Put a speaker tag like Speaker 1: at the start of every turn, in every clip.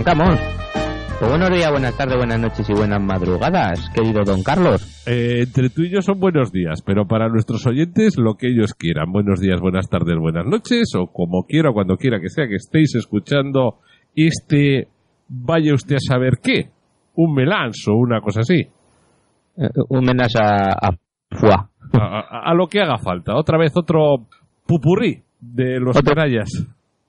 Speaker 1: arrancamos. Pues buenos días, buenas tardes, buenas noches y buenas madrugadas, querido don Carlos.
Speaker 2: Eh, entre tú y yo son buenos días, pero para nuestros oyentes lo que ellos quieran. Buenos días, buenas tardes, buenas noches, o como quiera, cuando quiera que sea que estéis escuchando este, vaya usted a saber qué, un melanzo o una cosa así.
Speaker 1: Eh, un menaje a, a.
Speaker 2: A, lo que haga falta. Otra vez otro pupurrí de los canallas.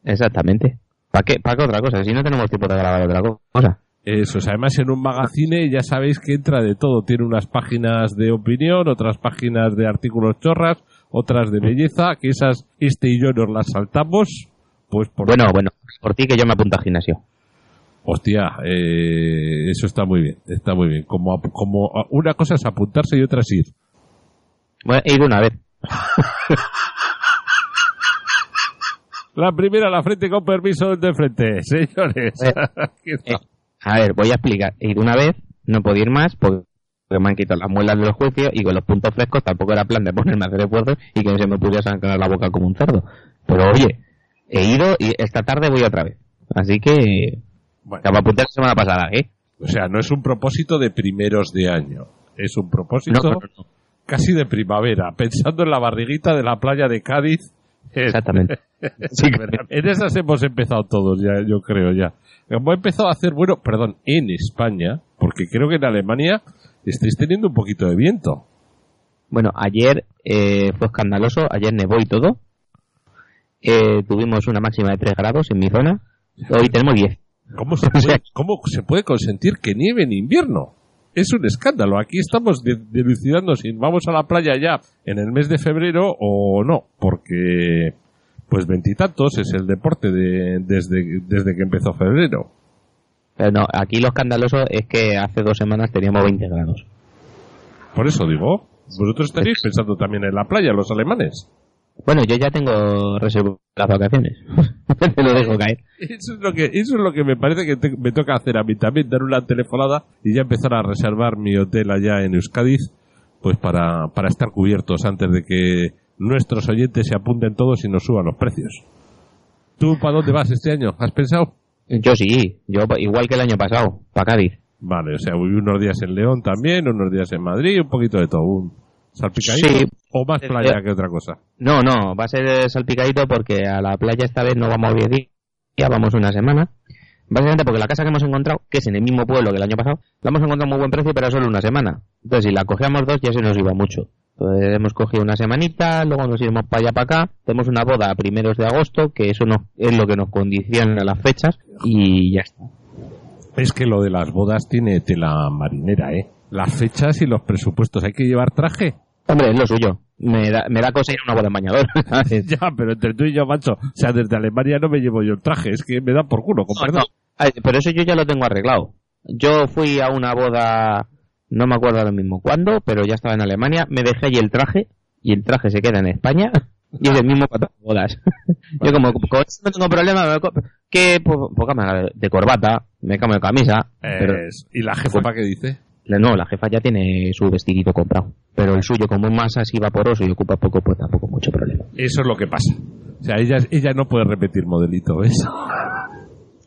Speaker 1: Exactamente. ¿Para qué, ¿Para qué otra cosa? Si no tenemos tiempo de grabar otra co- cosa.
Speaker 2: Eso es, además en un magazine ya sabéis que entra de todo. Tiene unas páginas de opinión, otras páginas de artículos chorras, otras de belleza, que esas este y yo nos las saltamos. Pues por
Speaker 1: Bueno, bueno, por ti que yo me apunto al gimnasio.
Speaker 2: Hostia, eh, eso está muy bien, está muy bien. Como, como a- una cosa es apuntarse y otra es ir.
Speaker 1: Bueno, he ido una vez.
Speaker 2: La primera a la frente con permiso de frente, señores.
Speaker 1: Eh, a ver, voy a explicar. He ido una vez, no podía ir más porque me han quitado las muelas de los juicios y con los puntos frescos tampoco era plan de ponerme a hacer esfuerzos y que se me pudiera sangrar la boca como un cerdo. Pero oye, he ido y esta tarde voy otra vez. Así que,
Speaker 2: Bueno,
Speaker 1: que me apunté la semana pasada, ¿eh?
Speaker 2: o sea, no es un propósito de primeros de año, es un propósito
Speaker 1: No, no, no.
Speaker 2: casi de primavera, pensando en la barriguita de la playa de Cádiz. En-
Speaker 1: Exactamente. Sí,
Speaker 2: en esas hemos empezado todos ya, yo creo ya. Hemos empezado a hacer, bueno, perdón, en España, porque creo que en Alemania estáis teniendo un poquito de viento.
Speaker 1: Bueno, ayer eh, fue escandaloso, ayer nevó y todo. Eh, tuvimos una máxima de 3 grados en mi zona. Hoy tenemos 10.
Speaker 2: ¿Cómo se puede, cómo se puede consentir que nieve en invierno? Es un escándalo. Aquí estamos dilucidando si vamos a la playa ya en el mes de febrero o no, porque pues veintitantos es el deporte de- desde, desde que empezó febrero.
Speaker 1: Pero no, aquí lo escandaloso es que hace dos semanas teníamos 20 grados.
Speaker 2: Por eso digo, vosotros estaréis pensando también en la playa, los alemanes.
Speaker 1: Bueno, yo ya tengo reservadas las vacaciones. Te lo dejo caer.
Speaker 2: Eso es lo que, eso es lo que me parece que te- me toca hacer a mí también, dar una telefonada y ya empezar a reservar mi hotel allá en Euskadiz, pues para, para estar cubiertos antes de que nuestros oyentes se apunten todos y nos suban los precios. ¿Tú para dónde vas este año? ¿Has pensado?
Speaker 1: Yo sí, yo igual que el año pasado, para Cádiz.
Speaker 2: Vale, o sea, voy unos días en León también, unos días en Madrid, un poquito de todo, un salpicadito
Speaker 1: Sí.
Speaker 2: o más
Speaker 1: Eh,
Speaker 2: playa
Speaker 1: eh.
Speaker 2: que otra cosa.
Speaker 1: No, no, va a ser salpicadito porque a la playa esta vez no vamos 10 días, vamos una semana. Básicamente porque la casa que hemos encontrado, que es en el mismo pueblo que el año pasado, la hemos encontrado a muy buen precio, pero solo una semana. Entonces, si la cogíamos dos, ya se nos iba mucho. Entonces, hemos cogido una semanita, luego nos iremos para allá, para acá. Tenemos una boda a primeros de agosto, que eso no, es lo que nos condiciona las fechas, y ya está.
Speaker 2: Es que lo de las bodas tiene tela marinera, ¿eh? Las fechas y los presupuestos. ¿Hay que llevar traje?
Speaker 1: Hombre, es lo suyo. Me da, me da cosa ir a una boda en bañador.
Speaker 2: Ya, pero entre tú y yo, macho, o sea, desde Alemania no me llevo yo el traje, es que me da por culo,
Speaker 1: No, no. Ay, Pero eso yo ya lo tengo arreglado. Yo fui a una boda, no me acuerdo ahora mismo cuándo, pero ya estaba en Alemania, me dejé allí el traje, y el traje se queda en España, y es el mismo para todas las bodas. yo como con eso no tengo problema, que poca manera de, corbata, me cambio de camisa, pero
Speaker 2: ¿Y la jefa para qué dice?
Speaker 1: La- no, la jefa ya tiene su vestidito comprado. Pero el suyo, como es más así vaporoso y ocupa poco, pues tampoco mucho problema.
Speaker 2: Eso es lo que pasa. O sea, ella, ella no puede repetir modelito, ¿ves?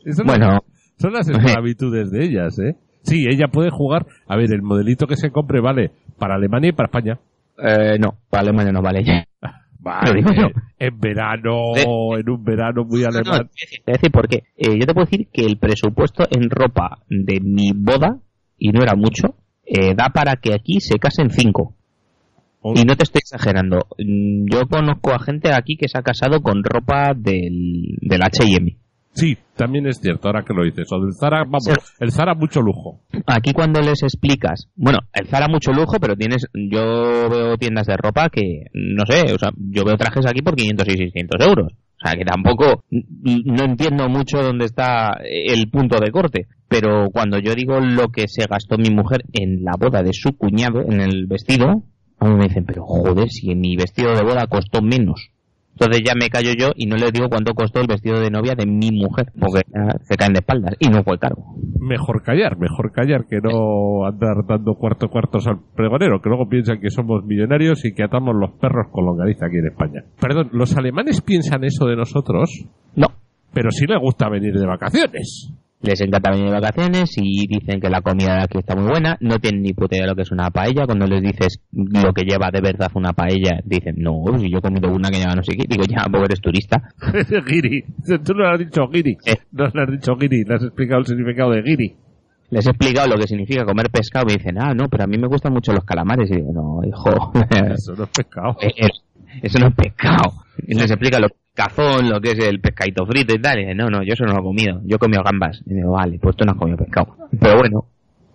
Speaker 2: Eso no-
Speaker 1: Bueno,
Speaker 2: son las esclavitudes de ellas, ¿eh? Sí, ella puede jugar. A ver, el modelito que se compre vale para Alemania y para España.
Speaker 1: eh, no, para Alemania no vale ya.
Speaker 2: Vale,
Speaker 1: digo yo.
Speaker 2: en verano,
Speaker 1: Sí.
Speaker 2: en un verano muy
Speaker 1: No, no,
Speaker 2: alemán.
Speaker 1: te voy a decir por qué. Eh, yo te puedo decir que el presupuesto en ropa de mi boda, y no era mucho, eh, da para que aquí se casen cinco.
Speaker 2: Oh.
Speaker 1: Y no te estoy exagerando. Mm, Yo conozco a gente aquí que se ha casado con ropa del, del H&M.
Speaker 2: Sí, también es cierto, ahora que lo dices. O del Zara, vamos,
Speaker 1: Sí.
Speaker 2: el Zara mucho lujo.
Speaker 1: Aquí cuando les explicas, bueno, el Zara mucho lujo, pero tienes, yo veo tiendas de ropa que, no sé, o sea, yo veo trajes aquí por 500 y 600 euros. O sea, que tampoco, no entiendo mucho dónde está el punto de corte. Pero cuando yo digo lo que se gastó mi mujer en la boda de su cuñado, en el vestido, a mí me dicen, pero joder, si mi vestido de boda costó menos. Entonces ya me callo yo y no les digo cuánto costó el vestido de novia de mi mujer, porque se caen de espaldas y no fue caro.
Speaker 2: Mejor callar, mejor callar que no andar dando cuarto cuartos al pregonero, que luego piensan que somos millonarios y que atamos los perros con longaniza aquí en España. Perdón, ¿los alemanes piensan eso de nosotros?
Speaker 1: No,
Speaker 2: Pero sí les gusta venir de vacaciones.
Speaker 1: Les encanta venir de vacaciones y dicen que la comida de aquí está muy buena, no tienen ni puta idea de lo que es una paella, cuando les dices lo que lleva de verdad una paella, dicen, no, si yo he comido una que lleva no sé qué, digo, ya, vos eres turista.
Speaker 2: giri, tú no le has dicho giri,
Speaker 1: Eh.
Speaker 2: no le has dicho giri, le has explicado el significado de giri.
Speaker 1: Les he explicado lo que significa comer pescado y me dicen, ah, no, pero a mí me gustan mucho los calamares. Y digo, no, hijo,
Speaker 2: Eso no es pescado.
Speaker 1: Eh, eso no es pescado. Y les explica lo que cazón, lo que es el pescadito frito y tal. Y dice, no, no, yo eso no lo he comido. Yo he comido gambas. Y digo, vale, pues tú no has comido pescado. Pero bueno,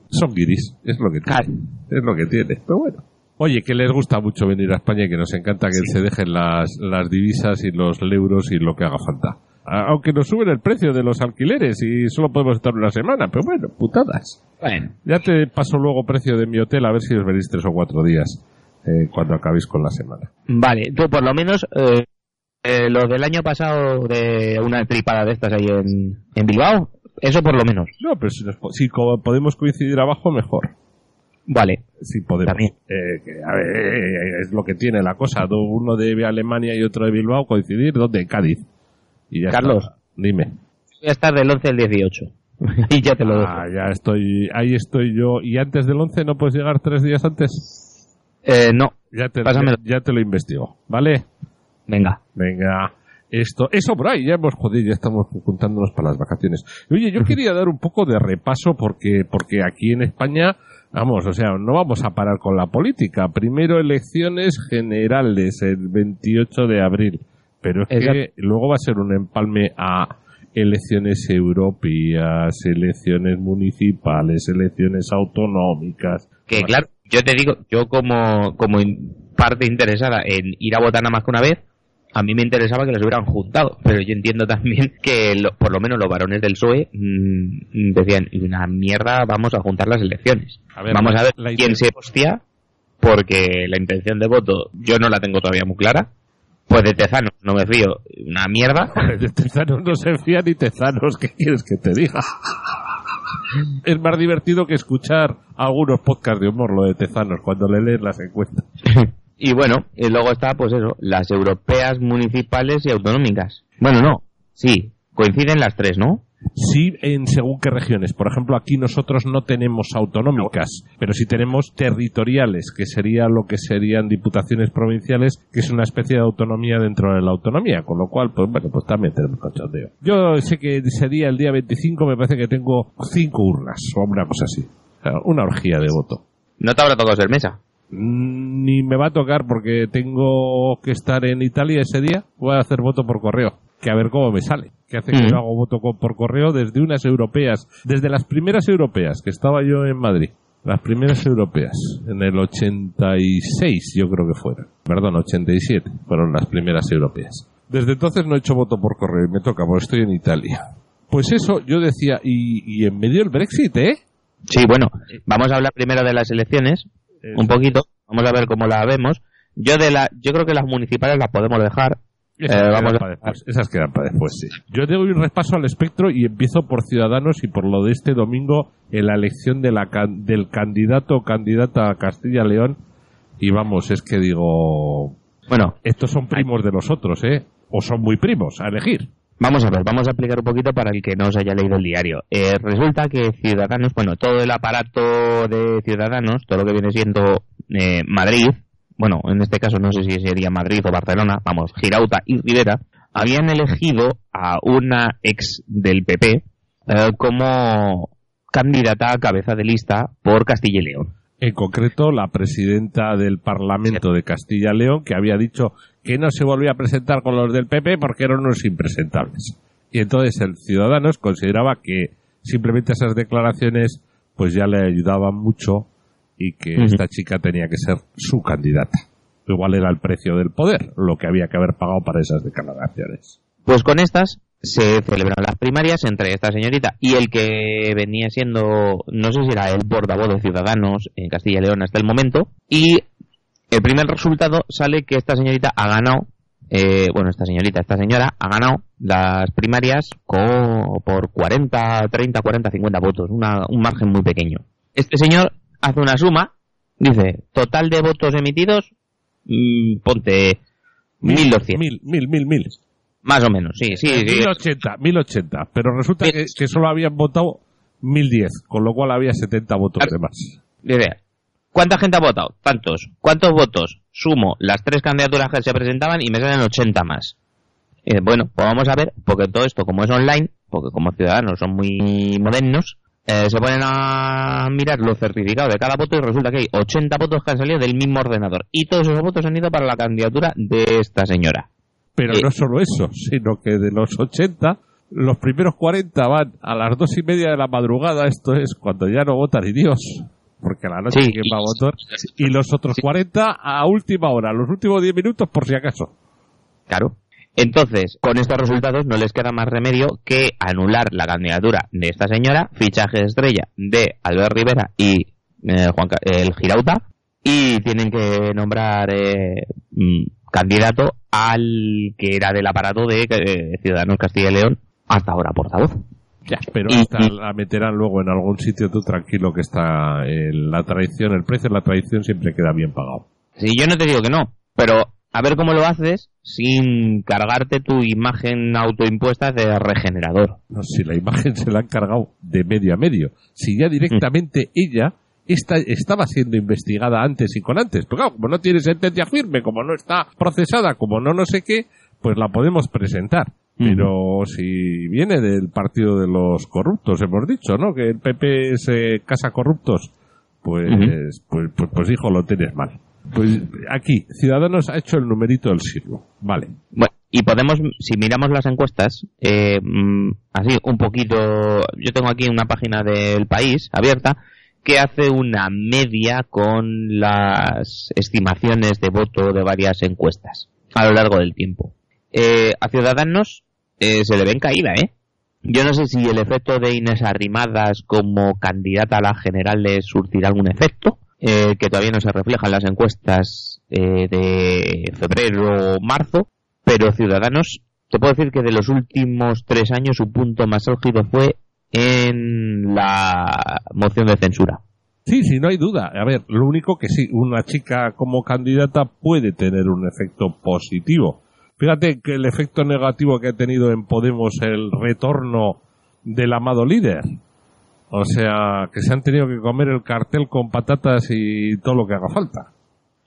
Speaker 2: Son guiris, es lo que tiene. Es lo que tiene, pero bueno. Oye, que les gusta mucho venir a España y que nos encanta que se dejen las, las divisas y los euros y lo que haga falta. Aunque nos suben el precio de los alquileres y solo podemos estar una semana, pero bueno, putadas.
Speaker 1: bueno.
Speaker 2: Ya te paso luego precio de mi hotel a ver si os venís tres o cuatro días eh, cuando acabéis con la semana.
Speaker 1: Vale, tú por lo menos, eh, eh, lo del año pasado de una tripada de estas ahí en, en Bilbao, eso por lo menos.
Speaker 2: No, pero si, nos si podemos coincidir abajo, mejor.
Speaker 1: Vale,
Speaker 2: Si podemos.
Speaker 1: También.
Speaker 2: Eh, que, a ver, eh, es lo que tiene la cosa. Uno de Alemania y otro de Bilbao coincidir. ¿Dónde? En Cádiz. Y ya
Speaker 1: Carlos.
Speaker 2: está. Dime.
Speaker 1: voy a estar del 11 al 18. y ya te lo dejo.
Speaker 2: Ah, ya estoy. Ahí estoy yo. ¿Y antes del 11 no puedes llegar tres días antes?
Speaker 1: Eh, no,
Speaker 2: Ya te, ya te lo investigo. ¿Vale?
Speaker 1: Venga.
Speaker 2: Venga. Esto, eso por ahí, ya hemos jodido, ya estamos juntándonos para las vacaciones. Oye, yo quería dar un poco de repaso porque, porque aquí en España, vamos, o sea, no vamos a parar con la política. Primero elecciones generales el 28 de abril, pero es que luego va a ser un empalme a elecciones europeas, elecciones municipales, elecciones autonómicas.
Speaker 1: Que claro, yo te digo, yo como, como parte interesada en ir a votar nada más que una vez, a mí me interesaba que los hubieran juntado, pero yo entiendo también que lo- por lo menos los varones del PSOE mm, decían, "Y una mierda, vamos a juntar las elecciones.
Speaker 2: A ver,
Speaker 1: vamos
Speaker 2: la-
Speaker 1: a ver
Speaker 2: la
Speaker 1: quién
Speaker 2: idea-
Speaker 1: se hostia, porque la intención de voto yo no la tengo todavía muy clara. Pues de Tezanos no me fío, una mierda.
Speaker 2: De Tezanos no se fía ni Tezanos, ¿qué quieres que te diga? Es más divertido que escuchar algunos podcasts de humor lo de Tezanos cuando le lees las encuestas.
Speaker 1: y bueno, y luego está, pues eso, las europeas, municipales y autonómicas. Bueno, no, sí, coinciden las tres, ¿no?
Speaker 2: Sí, en según qué regiones. Por ejemplo, aquí nosotros no tenemos autonómicas, pero sí tenemos territoriales, que sería lo que serían diputaciones provinciales, que es una especie de autonomía dentro de la autonomía, con lo cual, pues bueno, pues también tenemos cachondeo. Yo sé que ese día, el día 25, me parece que tengo cinco urnas, o una cosa así. Una orgía de voto.
Speaker 1: No te habrá tocado ser mesa.
Speaker 2: Mm, Ni me va a tocar porque tengo que estar en Italia ese día. Voy a hacer voto por correo. Que a ver cómo me sale. Que hace que
Speaker 1: Mm.
Speaker 2: yo hago voto por correo desde unas europeas. Desde las primeras europeas, que estaba yo en Madrid. Las primeras europeas. En el 86 yo creo que fueron. Perdón, 87 fueron las primeras europeas. Desde entonces no he hecho voto por correo y me toca porque estoy en Italia. Pues eso, yo decía, y, y en medio del Brexit, ¿eh?
Speaker 1: Sí, bueno, vamos a hablar primero de las elecciones, un poquito, vamos a ver cómo las vemos. Yo de la, yo creo que las municipales las podemos dejar.
Speaker 2: Esas,
Speaker 1: Eh,
Speaker 2: quedan
Speaker 1: vamos
Speaker 2: para después, esas quedan para después, sí. Yo doy un repaso al espectro y empiezo por Ciudadanos y por lo de este domingo en la elección de la can- del candidato o candidata a Castilla-León. Y vamos, es que digo,
Speaker 1: Bueno,
Speaker 2: estos son primos de los otros, ¿eh? O son muy primos, a elegir.
Speaker 1: Vamos a ver, vamos a explicar un poquito para el que no se haya leído el diario. Eh, resulta que Ciudadanos, bueno, todo el aparato de Ciudadanos, todo lo que viene siendo eh, Madrid, bueno, en este caso no sé si sería Madrid o Barcelona, vamos, Girauta y Rivera, habían elegido a una ex del PP eh, como candidata a cabeza de lista por Castilla y León.
Speaker 2: En concreto, la presidenta del Parlamento de Castilla-León, que había dicho que no se volvía a presentar con los del PP porque eran unos impresentables. Y entonces el Ciudadanos consideraba que simplemente esas declaraciones pues ya le ayudaban mucho y que esta chica tenía que ser su candidata. Igual era el precio del poder, lo que había que haber pagado para esas declaraciones.
Speaker 1: Pues con estas se celebran las primarias entre esta señorita y el que venía siendo, no sé si era el portavoz de Ciudadanos en Castilla y León hasta el momento, y el primer resultado sale que esta señorita ha ganado, eh, bueno, esta señorita, esta señora ha ganado las primarias co- por 40, 30, 40, 50 votos, una- un margen muy pequeño. Este señor hace una suma, dice, total de votos emitidos, mm, ponte 1200.
Speaker 2: Mil, mil, mil, mil.
Speaker 1: Más o menos, sí, sí. sí.
Speaker 2: 1080, 1080. Pero resulta que, que solo habían votado 1010, con lo cual había 70 votos de más.
Speaker 1: ¿cuánta gente ha votado? Tantos. ¿Cuántos votos? Sumo las tres candidaturas que se presentaban y me salen 80 más. Dice, bueno, pues vamos a ver, porque todo esto, como es online, porque como ciudadanos son muy modernos, eh, se ponen a mirar los certificados de cada voto y resulta que hay 80 votos que han salido del mismo ordenador. Y todos esos votos han ido para la candidatura de esta señora.
Speaker 2: Pero
Speaker 1: Eh.
Speaker 2: no solo eso, sino que de los 80, los primeros 40 van a las dos y media de la madrugada, esto es cuando ya no vota ni Dios, porque a la noche
Speaker 1: Sí,
Speaker 2: va a votar, y los otros 40 a última hora, los últimos 10 minutos por si acaso.
Speaker 1: Claro. Entonces, con estos resultados no les queda más remedio que anular la candidatura de esta señora, fichaje estrella de Albert Rivera y eh, Juan el Girauta, y tienen que nombrar eh, mm, candidato al que era del aparato de eh, Ciudadanos Castilla y León, hasta ahora portavoz.
Speaker 2: Pero
Speaker 1: Y-
Speaker 2: hasta
Speaker 1: y-
Speaker 2: la meterán luego en algún sitio tú tranquilo que está eh, la traición, el precio de la traición siempre queda bien pagado.
Speaker 1: Sí, yo no te digo que no, pero a ver cómo lo haces sin cargarte tu imagen autoimpuesta de regenerador.
Speaker 2: No si la imagen se la han cargado de medio a medio. Si ya directamente ella esta, estaba siendo investigada antes y con antes. Pero claro, como no tiene sentencia firme, como no está procesada, como no no sé qué, pues la podemos presentar. Pero si viene del partido de los corruptos, hemos dicho, ¿no? Que el PP se casa corruptos, pues, pues, pues, pues hijo, lo tienes mal. Pues aquí, Ciudadanos ha hecho el numerito del siglo. Vale.
Speaker 1: Bueno, y podemos, si miramos las encuestas, eh, mm, así un poquito, yo tengo aquí una página del país abierta que hace una media con las estimaciones de voto de varias encuestas a lo largo del tiempo. Eh, a Ciudadanos eh, se le ve en caída, ¿eh? Yo no sé si el efecto de Inés Arrimadas como candidata a las generales surtirá algún efecto, eh, que todavía no se refleja en las encuestas eh, de febrero o marzo, pero Ciudadanos, te puedo decir que de los últimos tres años su punto más álgido fue en la moción de censura.
Speaker 2: Sí, sí, no hay duda. A ver, lo único que sí, una chica como candidata puede tener un efecto positivo. Fíjate que el efecto negativo que ha tenido en Podemos el retorno del amado líder. O sea, que se han tenido que comer el cartel con patatas y todo lo que haga falta.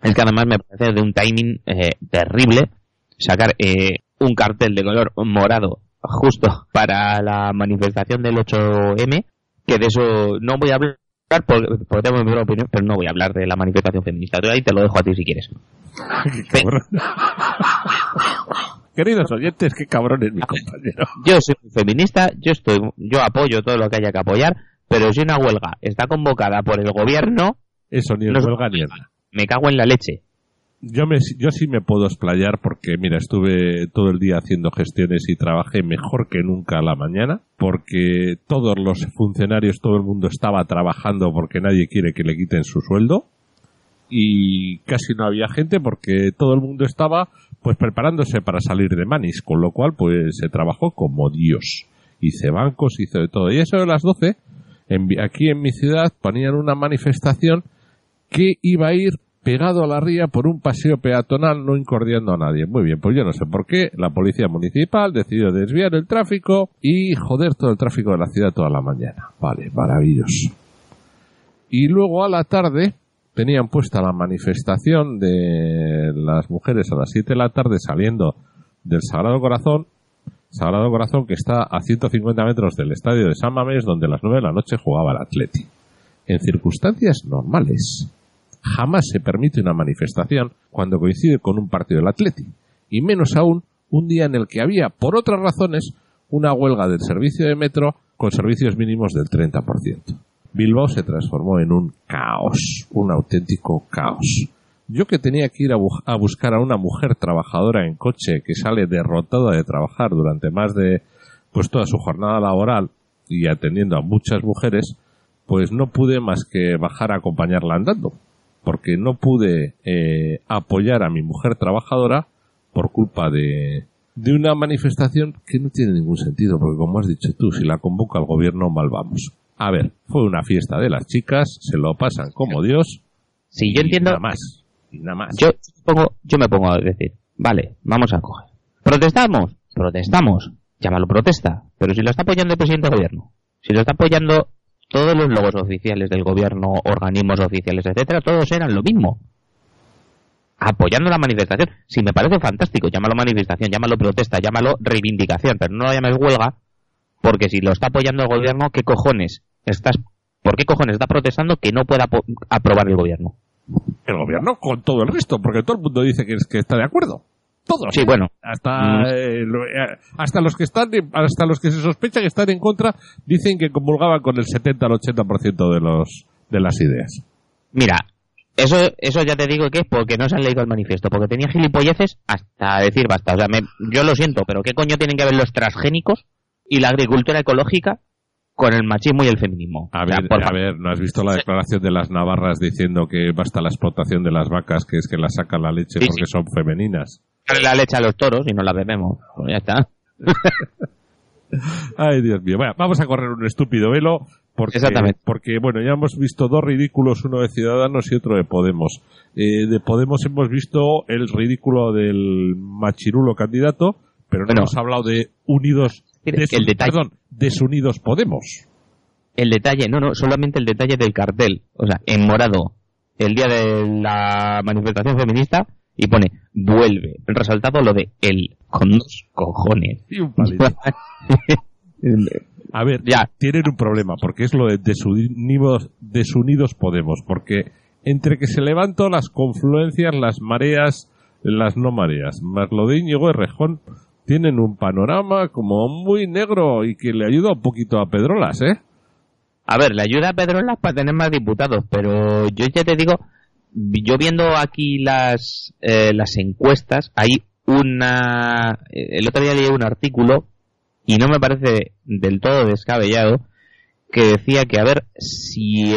Speaker 1: Es que además me parece de un timing eh, terrible sacar eh, un cartel de color morado justo para la manifestación del 8M, que de eso no voy a hablar porque, porque tengo mi propia opinión, pero no voy a hablar de la manifestación feminista. Yo ahí te lo dejo a ti si quieres.
Speaker 2: Qué cabrón. Queridos oyentes, qué cabrón es mi compañero.
Speaker 1: Yo soy feminista, yo estoy, yo apoyo todo lo que haya que apoyar, pero si una huelga está convocada por el gobierno,
Speaker 2: Eso ni
Speaker 1: No es-
Speaker 2: huelga ni nada.
Speaker 1: me cago en la leche.
Speaker 2: Yo, me, yo sí me puedo explayar porque, mira, estuve todo el día haciendo gestiones y trabajé mejor que nunca a la mañana porque todos los funcionarios, todo el mundo estaba trabajando porque nadie quiere que le quiten su sueldo y casi no había gente porque todo el mundo estaba pues preparándose para salir de Manis, con lo cual pues se trabajó como Dios. Hice bancos, hice de todo. Y eso de las 12, en, aquí en mi ciudad ponían una manifestación que iba a ir pegado a la ría por un paseo peatonal no incordiando a nadie. Muy bien, pues yo no sé por qué la policía municipal decidió desviar el tráfico y joder todo el tráfico de la ciudad toda la mañana. Vale, maravilloso. Y luego a la tarde tenían puesta la manifestación de las mujeres a las 7 de la tarde saliendo del Sagrado Corazón. Sagrado Corazón que está a 150 metros del estadio de San Mamés donde a las 9 de la noche jugaba el Atleti. En circunstancias normales, jamás se permite una manifestación cuando coincide con un partido del Atleti, y menos aún un día en el que había, por otras razones, una huelga del servicio de metro con servicios mínimos del 30%. Bilbao se transformó en un caos, un auténtico caos. Yo que tenía que ir a, bu- a buscar a una mujer trabajadora en coche que sale derrotada de trabajar durante más de pues toda su jornada laboral y atendiendo a muchas mujeres, pues no pude más que bajar a acompañarla andando, porque no pude eh, apoyar a mi mujer trabajadora por culpa de, de una manifestación que no tiene ningún sentido, porque como has dicho tú, si la convoca el gobierno, mal vamos. A ver, fue una fiesta de las chicas, se lo pasan como Dios.
Speaker 1: Si yo entiendo,
Speaker 2: Nada más. Y nada más.
Speaker 1: yo pongo, yo me pongo a decir, vale, vamos a coger. ¿Protestamos? protestamos, llámalo protesta, pero si lo está apoyando el presidente del gobierno, si lo está apoyando todos los logos oficiales del gobierno, organismos oficiales, etcétera, todos eran lo mismo. Apoyando la manifestación. Si me parece fantástico, llámalo manifestación, llámalo protesta, llámalo reivindicación, pero no lo llames huelga, porque si lo está apoyando el gobierno, ¿qué cojones estás, por qué cojones está protestando que no pueda aprobar el gobierno?
Speaker 2: El gobierno con todo el resto, porque todo el mundo dice que, es, que está de acuerdo. Todos.
Speaker 1: Sí, bueno.
Speaker 2: Hasta, mm. eh, eh, hasta los que están, hasta los que se sospecha que están en contra, dicen que comulgaban con el 70 al 80% de los, de las ideas.
Speaker 1: Mira, eso, eso ya te digo que es porque no se han leído el manifiesto, porque tenía gilipolleces hasta decir basta. O sea, yo lo siento, pero ¿qué coño tienen que ver los transgénicos y la agricultura ecológica con el machismo y el feminismo.
Speaker 2: A ver, a ver, ¿no has visto la declaración de las navarras diciendo que basta la explotación de las vacas, que es que las sacan la leche porque son femeninas?
Speaker 1: La leche a los toros y no la bebemos. Pues ya está.
Speaker 2: Ay, Dios mío. Bueno, vamos a correr un estúpido velo. Porque,
Speaker 1: Exactamente.
Speaker 2: Porque, bueno, ya hemos visto dos ridículos, uno de Ciudadanos y otro de Podemos. Eh, de Podemos hemos visto el ridículo del machirulo candidato, pero no hemos hablado de Unidos el detalle. Perdón, desunidos Podemos.
Speaker 1: El detalle, no, no, solamente el detalle del cartel. O sea, en morado, el día de la manifestación feminista, y pone, vuelve. Resaltado lo de el, con dos cojones.
Speaker 2: Y un palito. A ver, ya. tienen un problema, porque es lo de desunidos, desunidos Podemos, porque entre que se levantan las confluencias, las mareas, las no mareas, más lo de Íñigo tienen un panorama como muy negro y que le ayuda un poquito a Pedrolas, ¿eh?
Speaker 1: A ver, le ayuda a Pedrolas para tener más diputados, pero yo ya te digo, yo viendo aquí las, eh, las encuestas, hay una... El otro día leí un artículo y no me parece del todo descabellado que decía que, a ver, si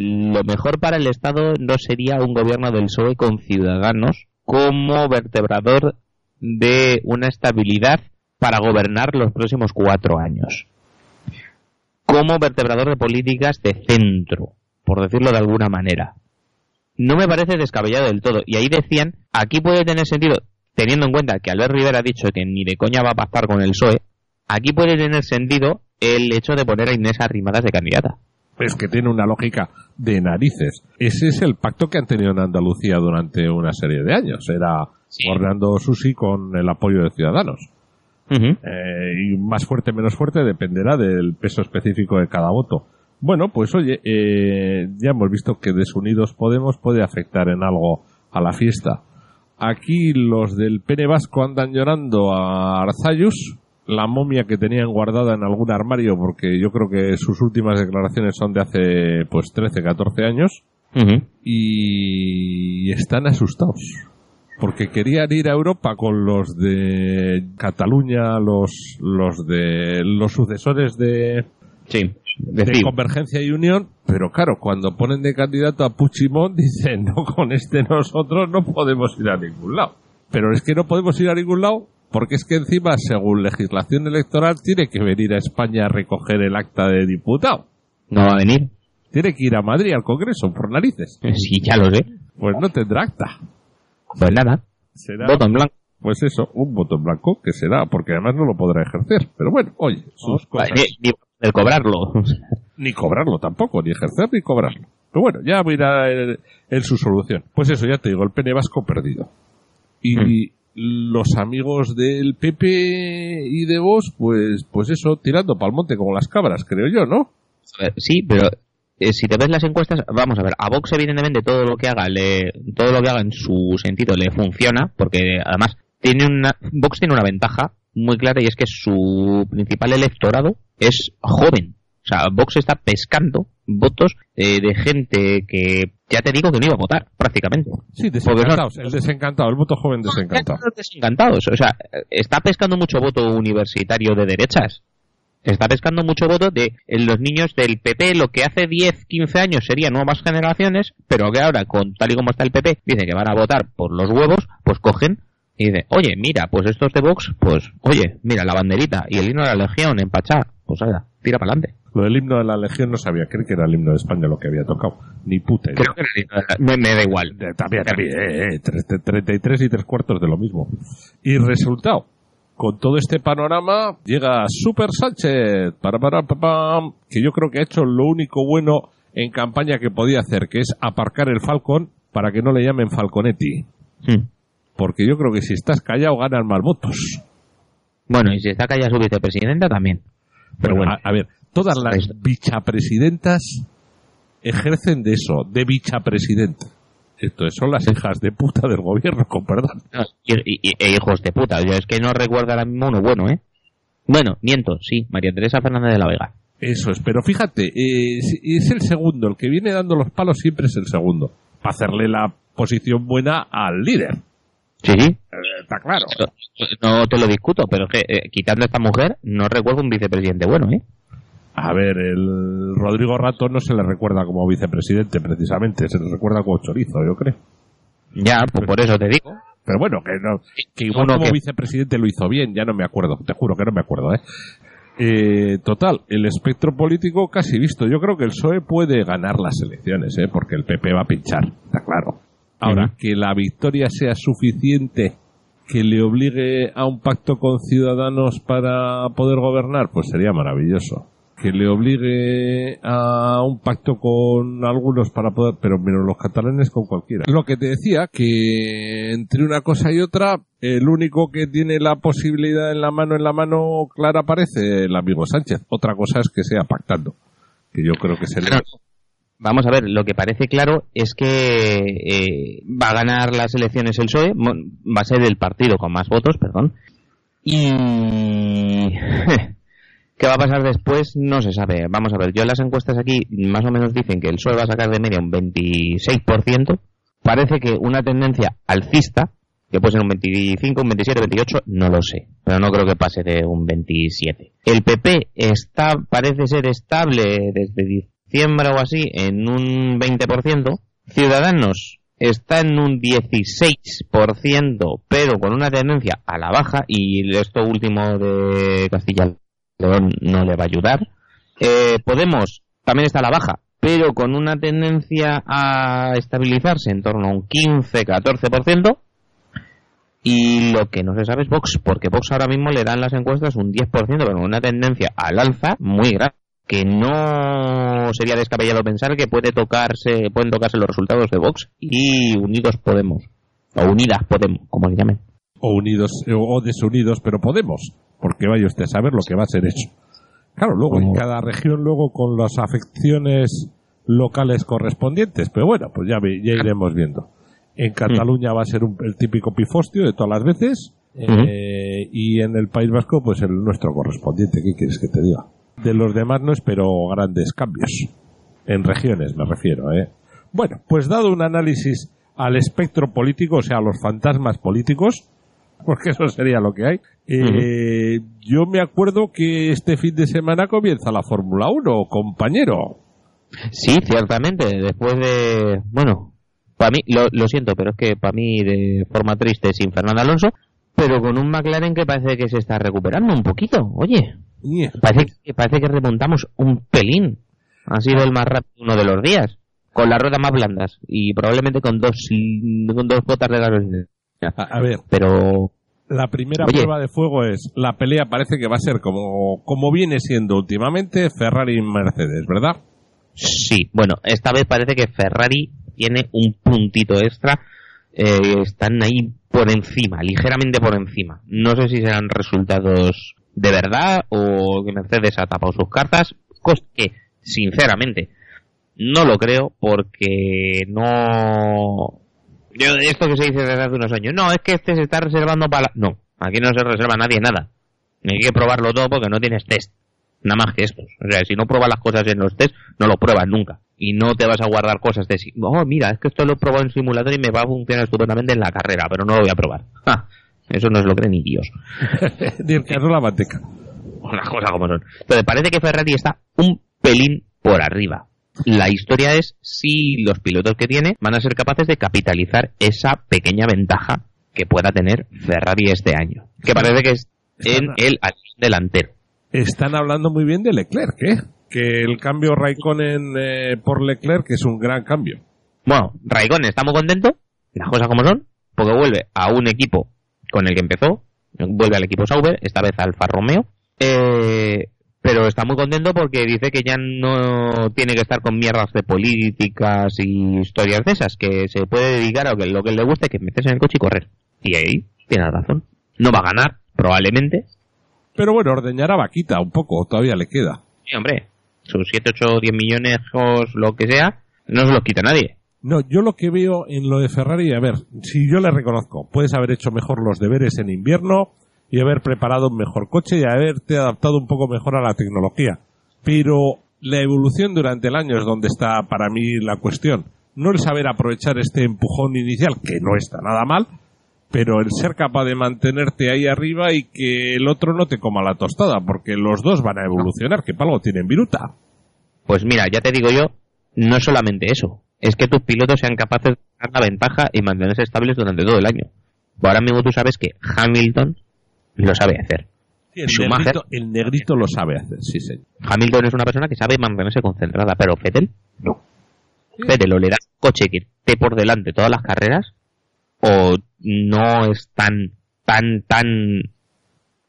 Speaker 1: lo mejor para el Estado no sería un gobierno del PSOE con ciudadanos como vertebrador de una estabilidad para gobernar los próximos cuatro años. Como vertebrador de políticas de centro, por decirlo de alguna manera. No me parece descabellado del todo. Y ahí decían, aquí puede tener sentido, teniendo en cuenta que Albert Rivera ha dicho que ni de coña va a pactar con el PSOE, aquí puede tener sentido el hecho de poner a Inés Arrimadas de candidata.
Speaker 2: Es que tiene una lógica de narices. Ese es el pacto que han tenido en Andalucía durante una serie de años. Era Orlando Susi con el apoyo de Ciudadanos. Eh, y más fuerte, menos fuerte, dependerá del peso específico de cada voto. Bueno, pues oye, eh, ya hemos visto que desunidos Podemos puede afectar en algo a la fiesta. Aquí los del Pene Vasco andan llorando a Arzayus, la momia que tenían guardada en algún armario, porque yo creo que sus últimas declaraciones son de hace pues 13, 14 años, y están asustados porque querían ir a Europa con los de Cataluña, los, los de los sucesores de,
Speaker 1: sí,
Speaker 2: de, Convergencia y Unión, pero claro, cuando ponen de candidato a Puchimón dicen, no, con este nosotros no podemos ir a ningún lado. Pero es que no podemos ir a ningún lado porque es que encima, según legislación electoral, tiene que venir a España a recoger el acta de diputado.
Speaker 1: No va a venir.
Speaker 2: Tiene que ir a Madrid al Congreso, por narices.
Speaker 1: Sí, ya lo sé.
Speaker 2: Pues no tendrá acta.
Speaker 1: Pues nada.
Speaker 2: Será,
Speaker 1: voto en blanco.
Speaker 2: Pues eso, un voto en blanco que será, porque además no lo podrá ejercer. Pero bueno, oye, sus cosas.
Speaker 1: Ni, el cobrarlo.
Speaker 2: ni cobrarlo tampoco, ni ejercer ni cobrarlo. Pero bueno, ya voy a ir en, su solución. Pues eso, ya te digo, el pene vasco perdido. Y hmm. los amigos del PP y de vos, pues, pues eso, tirando pa'l monte como las cabras, creo yo, ¿no?
Speaker 1: Sí, pero eh, si te ves las encuestas, vamos a ver, a Vox evidentemente todo lo que haga, le, todo lo que haga en su sentido le funciona, porque además tiene una, Vox tiene una ventaja muy clara y es que su principal electorado es joven. O sea, Vox está pescando votos eh, de gente que ya te digo que no iba a votar, prácticamente.
Speaker 2: Sí, desencantados, el desencantado, el voto joven desencantado.
Speaker 1: Desencantados, o sea, está pescando mucho voto universitario de derechas está pescando mucho voto de los niños del PP, lo que hace 10, 15 años serían nuevas generaciones, pero que ahora, con tal y como está el PP, dice que van a votar por los huevos, pues cogen y dicen, oye, mira, pues estos de Vox, pues, oye, mira, la banderita y el himno de la Legión en Pachá, pues tira para adelante.
Speaker 2: Lo del himno de la Legión no sabía, creo que era el himno de España lo que había tocado. Ni puta.
Speaker 1: Creo que era el himno de la... me, da igual.
Speaker 2: También, también, eh, 33 y tres cuartos de lo mismo. Y resultado, con todo este panorama llega Super Sánchez, para, para, para, que yo creo que ha hecho lo único bueno en campaña que podía hacer, que es aparcar el Falcon para que no le llamen Falconetti. Porque yo creo que si estás callado ganan más votos.
Speaker 1: Bueno, y si está callada su vicepresidenta también. Pero bueno,
Speaker 2: A, a ver, todas las bichapresidentas ejercen de eso, de bichapresidenta. Esto es, son las hijas de puta del gobierno, con perdón.
Speaker 1: no, y, e hijos de puta. Yo es que no recuerdo ahora mismo uno bueno, ¿eh? Bueno, miento, sí, María Teresa Fernández de la Vega.
Speaker 2: Eso es, pero fíjate, eh, es el segundo, el que viene dando los palos siempre es el segundo, para hacerle la posición buena al líder.
Speaker 1: Sí, sí.
Speaker 2: Eh, está claro.
Speaker 1: No te lo discuto, pero es que eh, quitando a esta mujer, no recuerdo un vicepresidente bueno, ¿eh?
Speaker 2: A ver, el Rodrigo Rato no se le recuerda como vicepresidente precisamente, se le recuerda como chorizo, yo creo.
Speaker 1: Ya, pues por eso te digo.
Speaker 2: Pero bueno, que, no, que igual
Speaker 1: Uno
Speaker 2: como
Speaker 1: que-
Speaker 2: vicepresidente lo hizo bien, ya no me acuerdo, te juro que no me acuerdo, ¿eh? Eh, total, el espectro político casi visto. Yo creo que el PSOE puede ganar las elecciones, ¿eh? porque el PP va a pinchar, está claro. Ahora, que la victoria sea suficiente que le obligue a un pacto con ciudadanos para poder gobernar, pues sería maravilloso. Que le obligue a un pacto con algunos para poder, pero menos los catalanes con cualquiera. Lo que te decía, que entre una cosa y otra, el único que tiene la posibilidad en la mano, en la mano clara parece el amigo Sánchez. Otra cosa es que sea pactando, que yo creo que se le...
Speaker 1: Vamos a ver, lo que parece claro es que eh, va a ganar las elecciones el PSOE, va a ser el partido con más votos, perdón. Y qué va a pasar después no se sabe. Vamos a ver, yo las encuestas aquí más o menos dicen que el PSOE va a sacar de media un 26%. Parece que una tendencia alcista, que puede ser un 25, un 27, 28, no lo sé, pero no creo que pase de un 27. El PP está, parece ser estable desde diciembre o así en un 20%. Ciudadanos está en un 16%, pero con una tendencia a la baja, y esto último de Castilla No le va a ayudar. Eh, Podemos también está a la baja, pero con una tendencia a estabilizarse en torno a un 15-14%. Y lo que no se sabe es Vox, porque Vox ahora mismo le dan las encuestas un 10%, pero con una tendencia al alza muy grande, que no sería descabellado pensar que puede tocarse, pueden tocarse los resultados de Vox y Unidos Podemos, o Unidas Podemos, como se llamen.
Speaker 2: O unidos eh, o desunidos, pero podemos, porque vaya usted a saber lo que va a ser hecho. Claro, luego en cada región, luego con las afecciones locales correspondientes, pero bueno, pues ya, ya iremos viendo. En Cataluña va a ser un- el típico pifostio de todas las veces, eh, y en el País Vasco, pues el nuestro correspondiente, ¿qué quieres que te diga? De los demás no espero grandes cambios. En regiones me refiero, ¿eh? Bueno, pues dado un análisis al espectro político, o sea, a los fantasmas políticos, porque eso sería lo que hay. Eh, Yo me acuerdo que este fin de semana comienza la Fórmula 1, compañero.
Speaker 1: Sí, ciertamente, después de, bueno, para mí, lo, lo siento, pero es que para mí de forma triste sin Fernando Alonso, pero con un McLaren que parece que se está recuperando un poquito, oye, parece que, parece que remontamos un pelín, ha sido el más rápido uno de los días, con las ruedas más blandas y probablemente con dos, con dos gotas de gasolina,
Speaker 2: A, ver,
Speaker 1: pero
Speaker 2: la primera
Speaker 1: Oye.
Speaker 2: prueba de fuego es, la pelea parece que va a ser como, como viene siendo últimamente Ferrari y Mercedes, ¿verdad?
Speaker 1: Sí, bueno, esta vez parece que Ferrari tiene un puntito extra. eh, están ahí por encima, ligeramente por encima. No sé si serán resultados de verdad o que Mercedes ha tapado sus cartas. Cosa que, sinceramente, no lo creo porque no... Yo, esto que se dice desde hace unos años, no, es que este se está reservando para... la-". No, aquí no se reserva nadie nada. Hay que probarlo todo porque no tienes test nada más que estos. O sea, si no pruebas las cosas en los test, no lo pruebas nunca. Y no te vas a guardar cosas de, oh, mira, es que esto lo he probado en simulador y me va a funcionar estupendamente en la carrera, pero no lo voy a probar. Ja, eso no es lo que ni Dios.
Speaker 2: Ni el caso la manteca.
Speaker 1: Las cosas como son. Entonces, parece que Ferrari está un pelín por arriba. La historia es si los pilotos que tiene van a ser capaces de capitalizar esa pequeña ventaja que pueda tener Ferrari este año. Que parece que es en el delantero.
Speaker 2: Están hablando muy bien de Leclerc, ¿eh? Que el cambio Raikkonen eh, por Leclerc es un gran cambio.
Speaker 1: Bueno, Raikkonen está muy contento, las cosas como son, porque vuelve a un equipo con el que empezó, vuelve al equipo Sauber, esta vez Alfa Romeo. Eh, pero está muy contento porque dice que ya no tiene que estar con mierdas de políticas y historias de esas, que se puede dedicar a lo que le guste, que meterse en el coche y correr. Y ahí tiene razón. No va a ganar, probablemente.
Speaker 2: Pero bueno, ordeñará vaquita un poco, todavía le queda.
Speaker 1: Sí, hombre, sus 7, 8, 10 millones, lo que sea, no se los quita nadie.
Speaker 2: No, yo lo que veo en lo de Ferrari, a ver, si yo le reconozco, puedes haber hecho mejor los deberes en invierno y haber preparado un mejor coche y haberte adaptado un poco mejor a la tecnología. Pero la evolución durante el año es donde está para mí la cuestión. No el saber aprovechar este empujón inicial, que no está nada mal, pero el ser capaz de mantenerte ahí arriba y que el otro no te coma la tostada, porque los dos van a evolucionar, que para algo tienen viruta.
Speaker 1: Pues mira, ya te digo yo, no es solamente eso, es que tus pilotos sean capaces de dar la ventaja y mantenerse estables durante todo el año. Ahora mismo tú sabes que Hamilton lo sabe hacer.
Speaker 2: el, negrito, el, negrito, lo sabe hacer, sí.
Speaker 1: Hamilton es una persona que sabe mantenerse concentrada, pero Fettel no. Fettel o le das coche que esté por delante todas las carreras o no es tan, tan, tan...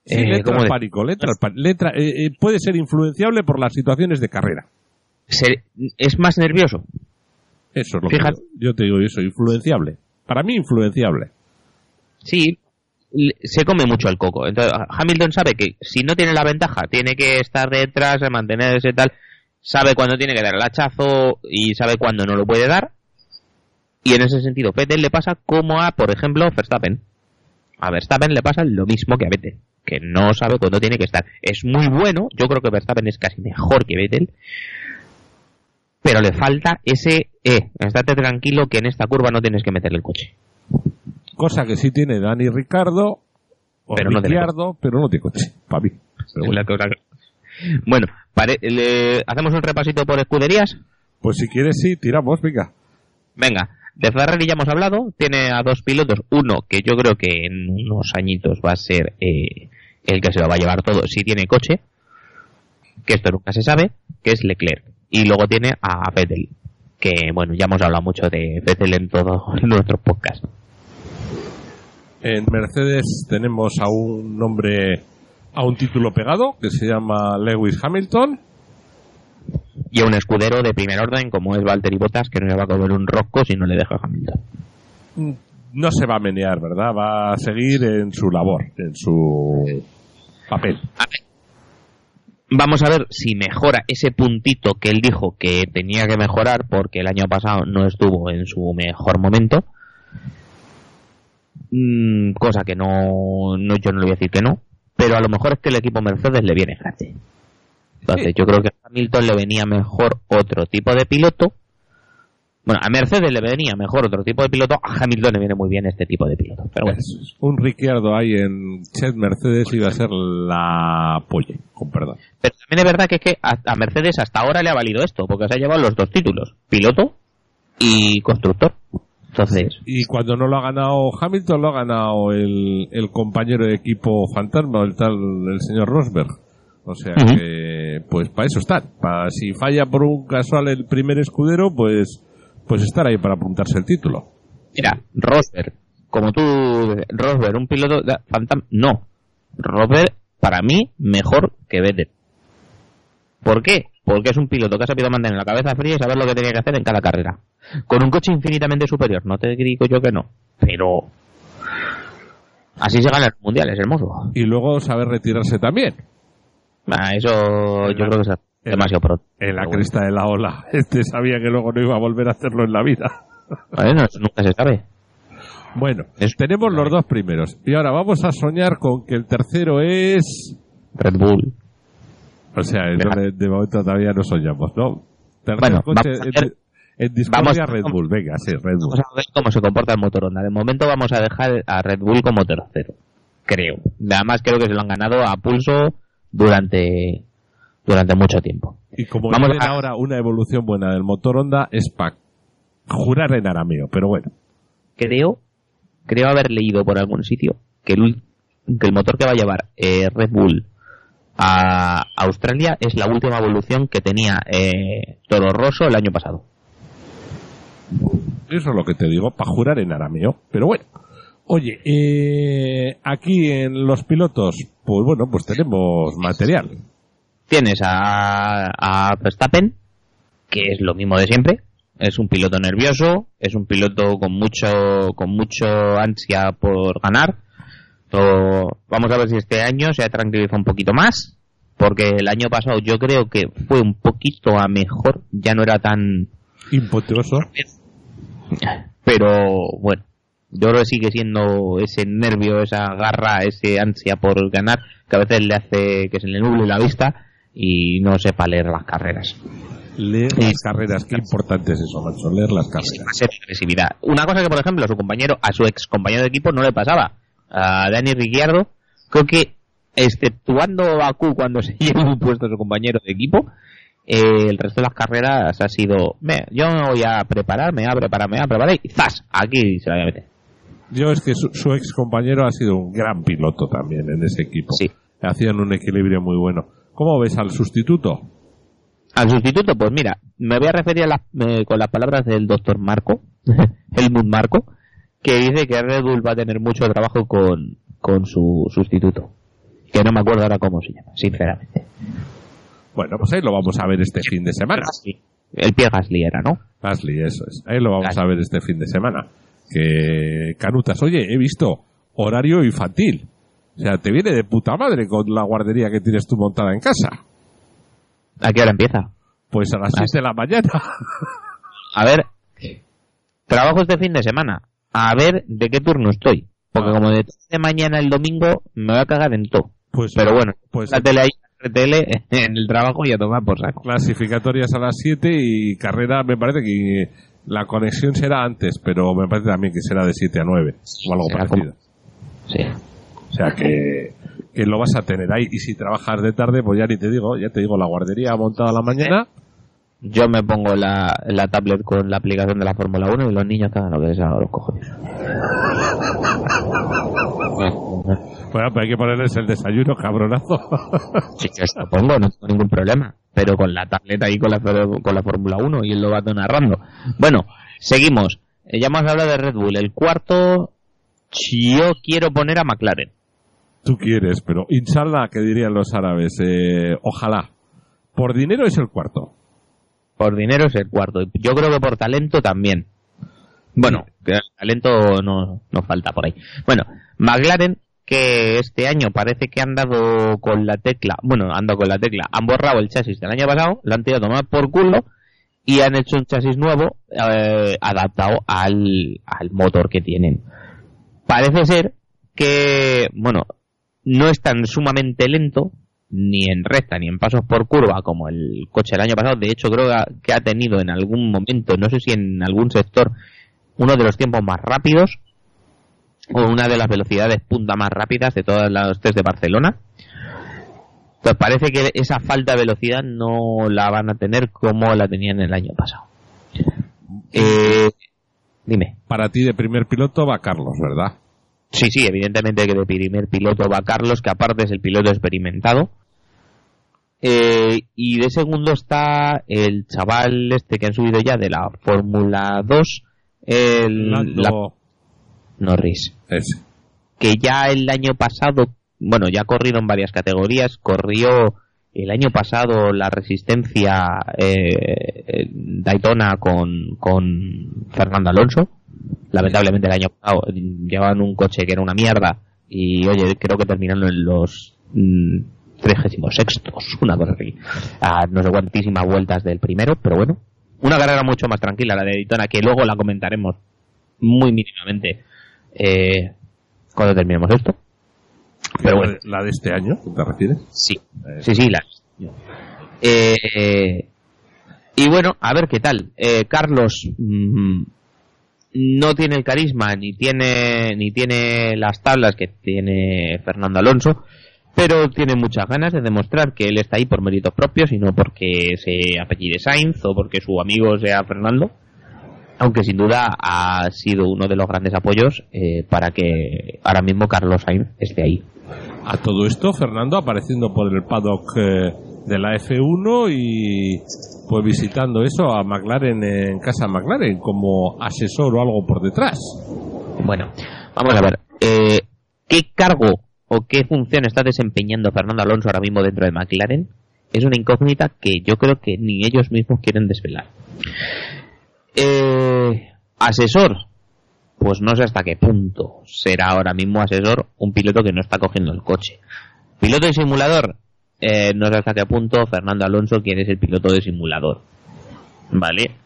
Speaker 2: Sí, eh, letra al pánico, letra, letra eh, eh, puede ser influenciable por las situaciones de carrera.
Speaker 1: es más nervioso.
Speaker 2: Eso es lo que yo te digo eso, influenciable. Para mí influenciable.
Speaker 1: Sí, se come mucho el coco. Entonces, Hamilton sabe que si no tiene la ventaja, tiene que estar detrás, mantenerse tal, sabe cuándo tiene que dar el hachazo y sabe cuándo no lo puede dar. Y en ese sentido, Vettel le pasa como a, por ejemplo, Verstappen. A Verstappen le pasa lo mismo que a Vettel, que no sabe cuándo tiene que estar. Es muy bueno, yo creo que Verstappen es casi mejor que Vettel, pero le falta ese, eh, estate tranquilo que en esta curva no tienes que meter el coche.
Speaker 2: Cosa que sí tiene Dani Ricardo, o pero no pero no tiene coche, papi.
Speaker 1: Bueno, ¿hacemos un repasito por escuderías?
Speaker 2: Pues si quieres sí, tiramos, venga.
Speaker 1: Venga, de Ferrari ya hemos hablado, tiene a dos pilotos, uno que yo creo que en unos añitos va a ser eh, el que se lo va a llevar todo si tiene coche, que esto nunca se sabe, que es Leclerc. Y luego tiene a Vettel, que bueno, ya hemos hablado mucho de Vettel en todos nuestros podcasts.
Speaker 2: En Mercedes tenemos a un nombre, a un título pegado, que se llama Lewis Hamilton,
Speaker 1: y a un escudero de primer orden como es Valtteri Bottas que no le va a comer un rosco si no le deja Hamilton.
Speaker 2: No se va a menear, ¿verdad? Va a seguir en su labor, en su papel.
Speaker 1: Vamos a ver si mejora ese puntito que él dijo que tenía que mejorar porque el año pasado no estuvo en su mejor momento. Mm, cosa que no, no, yo no le voy a decir que no, pero a lo mejor es que el equipo Mercedes le viene grande. Entonces, yo creo que a Hamilton le venía mejor otro tipo de piloto. Bueno, a Mercedes le venía mejor otro tipo de piloto, a Hamilton le viene muy bien este tipo de piloto. Pero bueno.
Speaker 2: Un Ricciardo ahí en Chet Mercedes iba a ser la polla, con perdón.
Speaker 1: Pero también es verdad que es que a, Mercedes hasta ahora le ha valido esto, porque se ha llevado los dos títulos, piloto y constructor. Entonces.
Speaker 2: Y cuando no lo ha ganado Hamilton, lo ha ganado el, el compañero de equipo fantasma, el tal, el señor Rosberg. O sea que, pues para eso están. Para, si falla por un casual el primer escudero, pues, pues estar ahí para apuntarse el título.
Speaker 1: Mira, Rosberg, como tú, Rosberg, un piloto de Phantom, no. Rosberg, para mí, mejor que Vettel. ¿Por qué? Porque es un piloto que ha sabido mantener la cabeza fría y saber lo que tenía que hacer en cada carrera. Con un coche infinitamente superior, no te digo yo que no, pero así se gana los mundiales, hermoso.
Speaker 2: Y luego saber retirarse también.
Speaker 1: Ah, eso yo creo que es demasiado pronto.
Speaker 2: En la crista de la ola. Este sabía que luego no iba a volver a hacerlo en la vida.
Speaker 1: Bueno, eso nunca se sabe.
Speaker 2: Bueno, tenemos los dos primeros. Y ahora vamos a soñar con que el tercero es...
Speaker 1: Red Bull.
Speaker 2: O sea, de, momento todavía no soñamos, ¿no? bueno, coche, vamos a Red Bull, venga, sí, Red Bull.
Speaker 1: Vamos a ver cómo se comporta el motor Honda. De momento vamos a dejar a Red Bull como tercero, creo. Además creo que se lo han ganado a pulso durante, durante mucho tiempo.
Speaker 2: Y como Vamos a... ahora una evolución buena del motor Honda es para jurar en arameo, pero bueno.
Speaker 1: Creo, creo haber leído por algún sitio que el, que el motor que va a llevar eh, Red Bull a Australia es la última evolución que tenía eh, Toro Rosso el año pasado.
Speaker 2: Eso es lo que te digo, para jurar en arameo. Pero bueno, Oye, eh, aquí en los pilotos, pues bueno, pues tenemos material.
Speaker 1: Tienes a, a Verstappen, que es lo mismo de siempre. Es un piloto nervioso, es un piloto con mucho, con mucho ansia por ganar. O, vamos a ver si este año se ha tranquilizado un poquito más, porque el año pasado yo creo que fue un poquito a mejor, ya no era tan
Speaker 2: Impetuoso.
Speaker 1: pero bueno, yo creo que sigue siendo ese nervio, esa garra, ese ansia por ganar, que a veces le hace que se le nuble la vista y no sepa leer las carreras.
Speaker 2: Leer las carreras, qué importante es eso, macho, leer las carreras.
Speaker 1: agresividad. Una cosa que, por ejemplo, a su compañero, a su ex compañero de equipo no le pasaba. A Dani Ricciardo, creo que, exceptuando Bakú cuando se llevó un puesto a su compañero de equipo, eh, el resto de las carreras ha sido, "Me, yo me voy a preparar, me voy a preparar, me voy a preparar y ¡zas! Aquí se la voy a meter.
Speaker 2: Yo es que su, su ex compañero ha sido un gran piloto también en ese equipo.
Speaker 1: Sí.
Speaker 2: Hacían un equilibrio muy bueno. ¿Cómo ves al sustituto?
Speaker 1: Al sustituto, pues mira, me voy a referir a las- eh, con las palabras del doctor Marco, Helmut Marco, que dice que Red Bull va a tener mucho trabajo con, con su sustituto. Que no me acuerdo ahora cómo se llama, sinceramente.
Speaker 2: Bueno, pues ahí lo vamos a ver este fin de semana.
Speaker 1: El pie Gasly era, ¿no?
Speaker 2: Gasly, eso es. Ahí lo vamos
Speaker 1: Gasly.
Speaker 2: a ver este fin de semana. Que Canutas, oye, he visto horario infantil. O sea, te viene de puta madre con la guardería que tienes tú montada en casa.
Speaker 1: ¿A qué hora empieza?
Speaker 2: Pues a las
Speaker 1: Ah,
Speaker 2: 6 de la mañana.
Speaker 1: A ver, trabajo este fin de semana. A ver de qué turno estoy. Porque
Speaker 2: Ah.
Speaker 1: como de, de mañana el domingo me voy a cagar en todo.
Speaker 2: Pues,
Speaker 1: Pero bueno,
Speaker 2: pues
Speaker 1: la tele ahí, RTL, en el trabajo y a tomar por saco.
Speaker 2: clasificatorias a las 7 y carrera me parece que la conexión será antes, pero me parece también que será de 7 a 9 o algo
Speaker 1: Será
Speaker 2: parecido.
Speaker 1: Sí.
Speaker 2: O sea que, que lo vas a tener ahí y si trabajas de tarde, pues ya ni te digo, ya te digo, la guardería montada a la mañana.
Speaker 1: Yo me pongo la, la tablet con la aplicación de la Fórmula 1 y los niños que hagan lo que les haga los cojones.
Speaker 2: Bueno, pero hay que ponerles el desayuno, cabronazo.
Speaker 1: Sí, yo lo pongo, no tengo ningún problema. Pero con la tableta ahí con la, con la Fórmula 1 y él lo va narrando. Bueno, seguimos. Eh, Ya hemos hablado de Red Bull. El cuarto, yo quiero poner a McLaren.
Speaker 2: Tú quieres, pero inshallah, que dirían los árabes, eh, ojalá. Por dinero es el cuarto.
Speaker 1: Por dinero es el cuarto. Yo creo que por talento también. Bueno, que talento no, no falta por ahí. Bueno, McLaren, que este año parece que han dado con la tecla, bueno, han dado con la tecla, han borrado el chasis del año pasado, lo han tirado tomar por culo y han hecho un chasis nuevo eh, adaptado al, al motor que tienen. Parece ser que, bueno, no es tan sumamente lento, ni en recta ni en pasos por curva como el coche del año pasado. De hecho, creo que ha tenido en algún momento, no sé si en algún sector, uno de los tiempos más rápidos o una de las velocidades punta más rápidas de todas las test de Barcelona. Pues parece que esa falta de velocidad no la van a tener como la tenían el año pasado. Eh, dime.
Speaker 2: Para ti de primer piloto va Carlos, ¿verdad?
Speaker 1: Sí, sí, evidentemente que de primer piloto va Carlos, que aparte es el piloto experimentado. Eh, y de segundo está el chaval este que han subido ya de la Fórmula 2, el
Speaker 2: Lando
Speaker 1: Norris,
Speaker 2: ese.
Speaker 1: que ya el año pasado, bueno, ya ha corrido en varias categorías, corrió el año pasado la resistencia eh, eh, Daytona con, con Fernando Alonso. Lamentablemente el año pasado llevaban un coche que era una mierda y oye, creo que terminaron en los mm, 36 una cosa así, a no sé cuantísimas vueltas del primero, pero bueno, una carrera mucho más tranquila la de Daytona que luego la comentaremos muy mínimamente eh, cuando terminemos esto. Pero bueno,
Speaker 2: La de este año, ¿te refieres?
Speaker 1: Sí, sí, sí, las. Eh, y bueno, a ver qué tal. Eh, Carlos mm, no tiene el carisma ni tiene ni tiene las tablas que tiene Fernando Alonso, pero tiene muchas ganas de demostrar que él está ahí por méritos propios y no porque se apellide Sainz o porque su amigo sea Fernando. Aunque sin duda ha sido uno de los grandes apoyos eh, para que ahora mismo Carlos Sainz esté ahí.
Speaker 2: A todo esto, Fernando apareciendo por el paddock eh, de la F1 y pues visitando eso a McLaren en casa de McLaren como asesor o algo por detrás.
Speaker 1: Bueno, Vamos a ver, eh, ¿qué cargo o qué función está desempeñando Fernando Alonso ahora mismo dentro de McLaren? Es una incógnita que yo creo que ni ellos mismos quieren desvelar. Eh, asesor, pues no sé hasta qué punto será ahora mismo asesor un piloto que no está cogiendo el coche. Piloto de simulador, eh, no sé hasta qué punto Fernando Alonso quiere ser piloto de simulador. ¿Vale?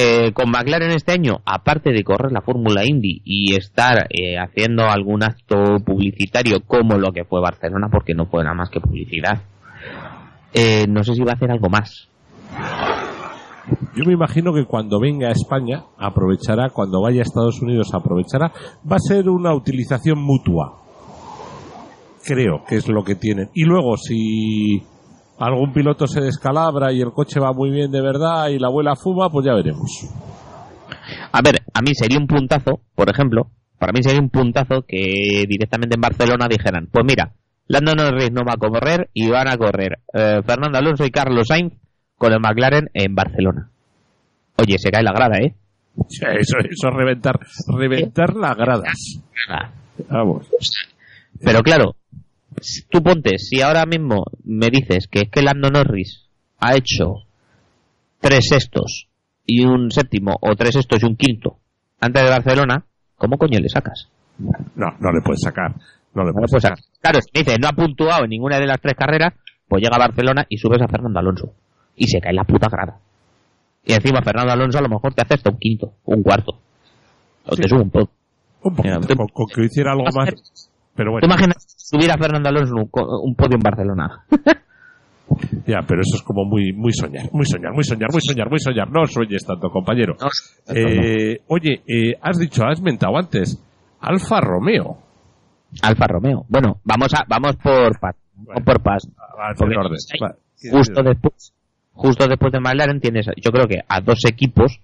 Speaker 1: Eh, con McLaren este año, aparte de correr la Fórmula Indy y estar eh, haciendo algún acto publicitario como lo que fue Barcelona, porque no fue nada más que publicidad, eh, no sé si va a hacer algo más.
Speaker 2: Yo me imagino que cuando venga a España aprovechará, cuando vaya a Estados Unidos aprovechará, va a ser una utilización mutua. Creo que es lo que tienen. Y luego si algún piloto se descalabra y el coche va muy bien de verdad y la abuela fuma, pues ya veremos.
Speaker 1: A ver, a mí sería un puntazo, por ejemplo, para mí sería un puntazo que directamente en Barcelona dijeran, pues mira, Lando Norris no va a correr y van a correr eh, Fernando Alonso y Carlos Sainz con el McLaren en Barcelona. Oye, se cae la grada, ¿eh?
Speaker 2: Eso, eso es reventar, reventar las gradas. Vamos.
Speaker 1: Pero claro, tú ponte, si ahora mismo me dices que es que Lando Norris ha hecho tres sextos y un séptimo, o tres sextos y un quinto antes de Barcelona, ¿cómo coño le sacas?
Speaker 2: No, no le puedes sacar. No le
Speaker 1: No le
Speaker 2: puedes
Speaker 1: puedes
Speaker 2: sacar.
Speaker 1: sacar. Claro, si me dices no ha puntuado en ninguna de las tres carreras, pues llega a Barcelona y subes a Fernando Alonso. Y se cae la puta grada. Y encima Fernando Alonso a lo mejor te hace hasta un quinto, un cuarto. O
Speaker 2: Sí.
Speaker 1: te sube un poco.
Speaker 2: Un poquito,
Speaker 1: Mira, te-
Speaker 2: con, con que hiciera algo más. Pero
Speaker 1: ¿Te
Speaker 2: bueno,
Speaker 1: imaginas subir a Fernando Alonso un, un podio en Barcelona?
Speaker 2: ya, pero eso es como muy, muy soñar, muy soñar, muy soñar, muy soñar, muy soñar. No sueñes tanto, compañero. Eh, oye, eh, has dicho, has mentado antes, Alfa Romeo.
Speaker 1: Alfa Romeo. Bueno, vamos a vamos por paz.
Speaker 2: Bueno.
Speaker 1: por paz.
Speaker 2: En orden.
Speaker 1: Justo después, justo después de McLaren tienes, yo creo que a dos equipos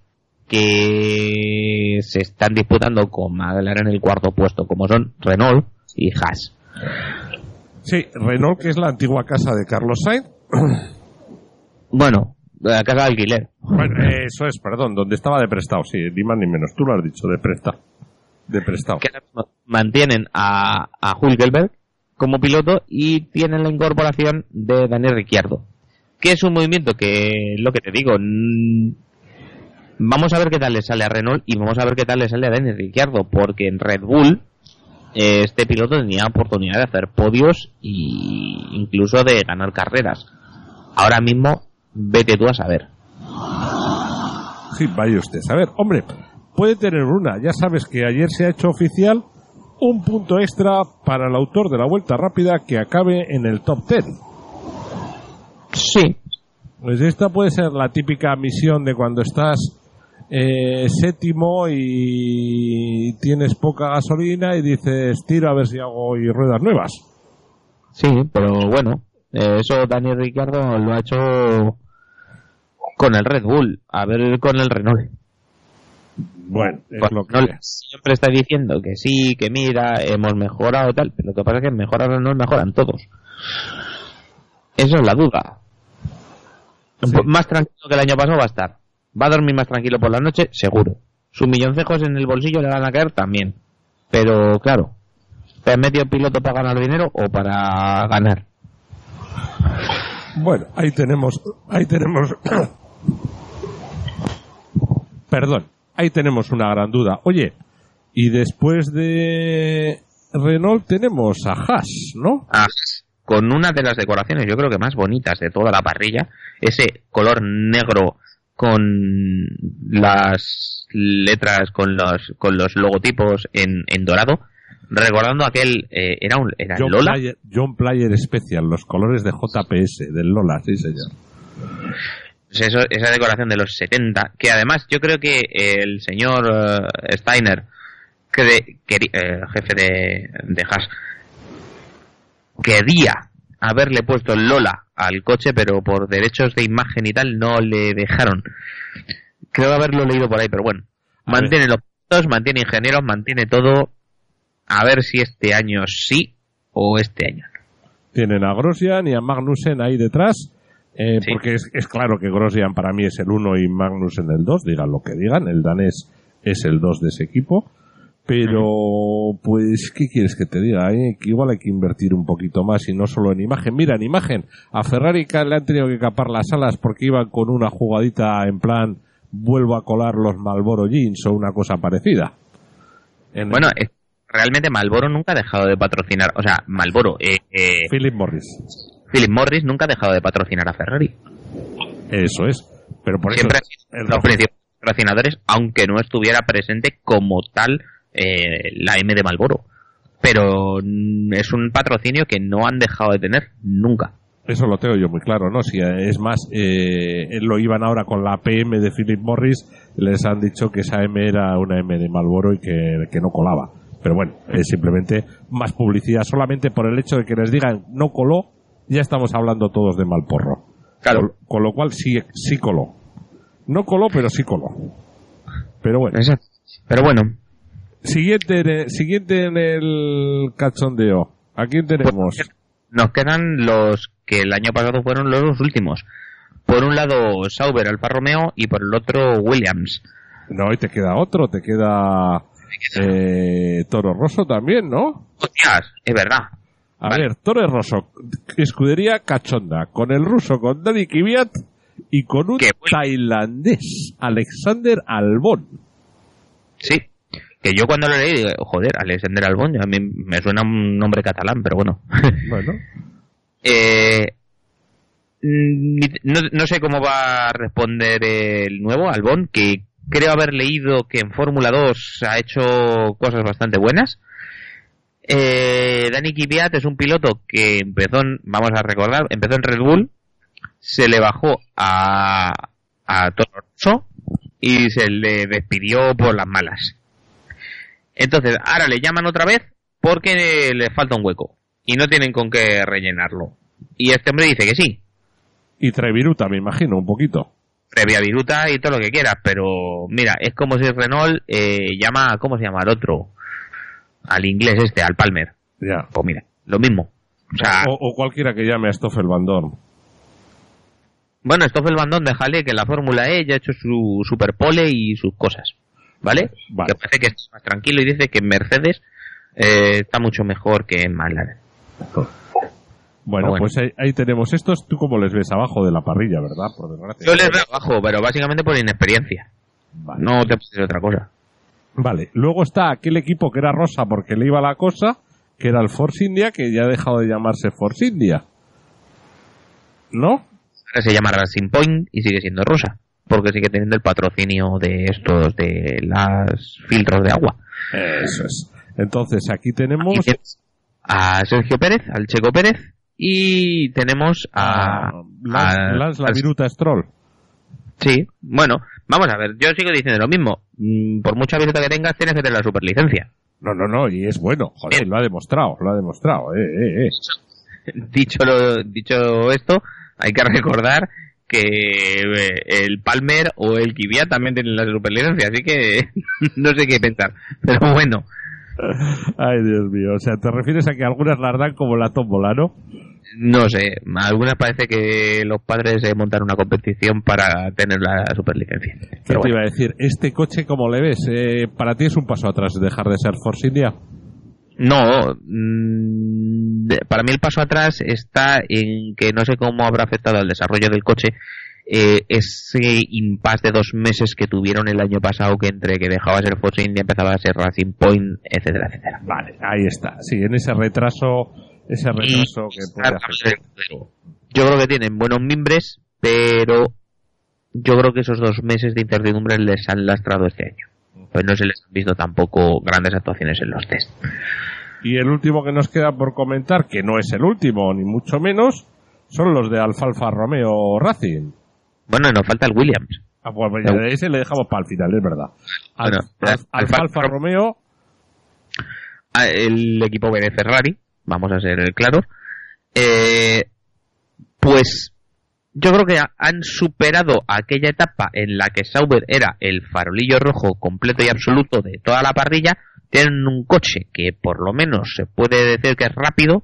Speaker 1: que se están disputando con McLaren en el cuarto puesto, como son Renault y Haas.
Speaker 2: Sí, Renault, que es la antigua casa de Carlos Sainz.
Speaker 1: Bueno, la casa de alquiler.
Speaker 2: Bueno, eso es, perdón, donde estaba de prestado, sí, ni más ni menos. Tú lo has dicho, de prestado. De prestado.
Speaker 1: Que mantienen a, a Hulkenberg como piloto y tienen la incorporación de Daniel Ricciardo. Que es un movimiento que, lo que te digo, vamos a ver qué tal le sale a Renault y vamos a ver qué tal le sale a Daniel Ricciardo, porque en Red Bull este piloto tenía oportunidad de hacer podios y incluso de ganar carreras. Ahora mismo, vete tú a saber.
Speaker 2: Sí, vaya usted. A ver, hombre, puede tener una. Ya sabes que ayer se ha hecho oficial un punto extra para el autor de la vuelta rápida que acabe en el top 10.
Speaker 1: Sí,
Speaker 2: Pues esta puede ser la típica misión de cuando estás eh, séptimo y tienes poca gasolina y dices tiro a ver si hago hoy ruedas nuevas.
Speaker 1: Sí, pero bueno, eh, eso Daniel Ricciardo lo ha hecho con el Red Bull, a ver con el Renault.
Speaker 2: Bueno, es lo que
Speaker 1: Renault siempre está diciendo que sí, que mira, hemos mejorado tal, pero lo que pasa es que mejorar Renault mejoran todos. Esa es la duda.
Speaker 2: Sí.
Speaker 1: Pues Más tranquilo que el año pasado va a estar. Va a dormir más tranquilo por la noche, seguro. Sus milloncejos en el bolsillo le van a caer también. Pero claro, ¿te has metido piloto para ganar dinero o para ganar?
Speaker 2: Bueno, ahí tenemos, ahí tenemos, perdón, ahí tenemos una gran duda. Oye, y después de Renault tenemos a Haas, ¿no?
Speaker 1: Ah, con una de las decoraciones yo creo que más bonitas de toda la parrilla, ese color negro con las letras, con los, con los logotipos en, en dorado, recordando aquel, eh, era un, era
Speaker 2: John
Speaker 1: Lola,
Speaker 2: Player, John Player Special, los colores de JPS, del Lola, sí señor.
Speaker 1: Pues eso, esa decoración de los 70, que además yo creo que el señor eh, Steiner, que de- eh, jefe de, de Haas, quería haberle puesto el Lola al coche, pero por derechos de imagen y tal no le dejaron. Creo haberlo leído por ahí, pero bueno. Mantiene los puntos, mantiene ingenieros, mantiene todo. A ver si este año sí o este año no.
Speaker 2: Tienen a Grosjean y a Magnussen ahí detrás, eh,
Speaker 1: Sí.
Speaker 2: porque es, es claro que Grosjean para mí es el 1 y Magnussen el 2, digan lo que digan, el danés es el 2 de ese equipo. Pero, pues, ¿qué quieres que te diga? Eh? Que igual hay que invertir un poquito más y no solo en imagen. Mira, en imagen, a Ferrari le han tenido que capar las alas porque iban con una jugadita en plan, vuelvo a colar los Malboro Jeans o una cosa parecida.
Speaker 1: bueno, realmente Malboro nunca ha dejado de patrocinar, o sea, Malboro, eh, eh,
Speaker 2: Philip Morris.
Speaker 1: Philip Morris nunca ha dejado de patrocinar a Ferrari.
Speaker 2: Eso es. Pero por
Speaker 1: Siempre
Speaker 2: eso,
Speaker 1: los principales patrocinadores, aunque no estuviera presente como tal eh, la M de Malboro. Pero mm, es un patrocinio que no han dejado de tener nunca.
Speaker 2: Eso lo tengo yo muy claro, ¿no? Si eh, es más, eh, lo iban ahora con la PM de Philip Morris, les han dicho que esa M era una M de Malboro y que, que no colaba. Pero bueno, es simplemente más publicidad. Solamente por el hecho de que les digan no coló, ya estamos hablando todos de Malporro.
Speaker 1: Claro.
Speaker 2: Con, lo cual sí, sí coló. No coló, pero sí coló. Pero bueno.
Speaker 1: Pero bueno.
Speaker 2: Siguiente, siguiente en el cachondeo. ¿A quién tenemos?
Speaker 1: nos quedan los que el año pasado fueron los últimos. Por un lado Sauber, Alfa Romeo y por el otro Williams.
Speaker 2: No, y te queda otro, te queda eh, Toro Rosso también, ¿no?
Speaker 1: Hostias, es verdad.
Speaker 2: A ver, Toro Rosso, escudería cachonda, con el ruso, con Dani Kvyat y con un tailandés, Alexander Albón.
Speaker 1: Sí, que yo cuando lo leí, digo, joder, Alexander Albón, a mí me suena un nombre catalán, pero bueno.
Speaker 2: Bueno.
Speaker 1: eh, no, no, sé cómo va a responder el nuevo Albón, que creo haber leído que en Fórmula 2 ha hecho cosas bastante buenas. Eh, Dani Kvyat es un piloto que empezó, en, vamos a recordar, empezó en Red Bull, se le bajó a, a Toro Rosso y se le despidió por las malas. Entonces, ahora le llaman otra vez porque le falta un hueco y no tienen con qué rellenarlo. Y este hombre dice que sí.
Speaker 2: Y trae viruta, me imagino, un poquito.
Speaker 1: Previa viruta y todo lo que quieras, pero mira, es como si Renault eh, llama, ¿cómo se llama? Al otro, al inglés este, al Palmer.
Speaker 2: Ya.
Speaker 1: Pues mira, lo mismo. O, sea,
Speaker 2: o, o cualquiera que llame a Stoffel Van Dorn.
Speaker 1: Bueno, Stoffel Van Dorn, déjale que la Fórmula E ya ha hecho su superpole y sus cosas. ¿Vale?
Speaker 2: vale.
Speaker 1: Que parece que está más tranquilo y dice que en Mercedes eh, está mucho mejor que en McLaren.
Speaker 2: Bueno, bueno, pues ahí, ahí, tenemos estos. ¿Tú cómo les ves abajo de la parrilla, verdad? Por desgracia.
Speaker 1: Yo les veo abajo, pero básicamente por inexperiencia. Vale. No te puedes decir otra cosa.
Speaker 2: Vale. Luego está aquel equipo que era rosa porque le iba la cosa, que era el Force India, que ya ha dejado de llamarse Force India. ¿No?
Speaker 1: Ahora se llama Racing Point y sigue siendo rosa. Porque sigue teniendo el patrocinio de estos, de las filtros de agua.
Speaker 2: Eso es. Entonces aquí tenemos...
Speaker 1: Aquí a Sergio Pérez, al Checo Pérez, y tenemos a,
Speaker 2: a Lance, a, Lance la viruta Stroll.
Speaker 1: Sí, bueno, vamos a ver, yo sigo diciendo lo mismo. Mm, Por mucha viruta que tengas, tienes que tener la superlicencia.
Speaker 2: No, no, no, y es bueno, joder, Bien. lo ha demostrado, lo ha demostrado, eh, eh, eh.
Speaker 1: Dicho, lo, dicho esto, hay que recordar que eh, el Palmer o el Kvyat también tienen la superlicencia, así que no sé qué pensar. Pero bueno,
Speaker 2: Ay, Dios mío. O sea, ¿te refieres a que algunas las dan como la tómbola, no?
Speaker 1: No sé. Algunas parece que los padres eh, montan una competición para tener la superlicencia.
Speaker 2: ¿Qué te bueno. iba a decir? ¿Este coche cómo le ves? Eh, ¿Para ti es un paso atrás dejar de ser Force India?
Speaker 1: No. Mmm, para mí el paso atrás está en que no sé cómo habrá afectado al desarrollo del coche eh, ese impasse de dos meses que tuvieron el año pasado que entre que dejaba de ser Force India empezaba a ser Racing Point etcétera etcétera.
Speaker 2: Vale ahí está. Sí en ese retraso ese retraso y, que puede
Speaker 1: yo creo que tienen buenos mimbres pero yo creo que esos dos meses de incertidumbre les han lastrado este año pues no se les han visto tampoco grandes actuaciones en los test
Speaker 2: y el último que nos queda por comentar que no es el último ni mucho menos son los de Alfalfa Romeo Racing
Speaker 1: bueno, nos falta el Williams.
Speaker 2: Ah, pues ya ese le dejamos para el final, es verdad. Al, bueno, al, Alfa, Alfa Romeo.
Speaker 1: El equipo B de Ferrari, vamos a ser claros. Eh, pues yo creo que han superado aquella etapa en la que Sauber era el farolillo rojo completo y absoluto de toda la parrilla. Tienen un coche que por lo menos se puede decir que es rápido,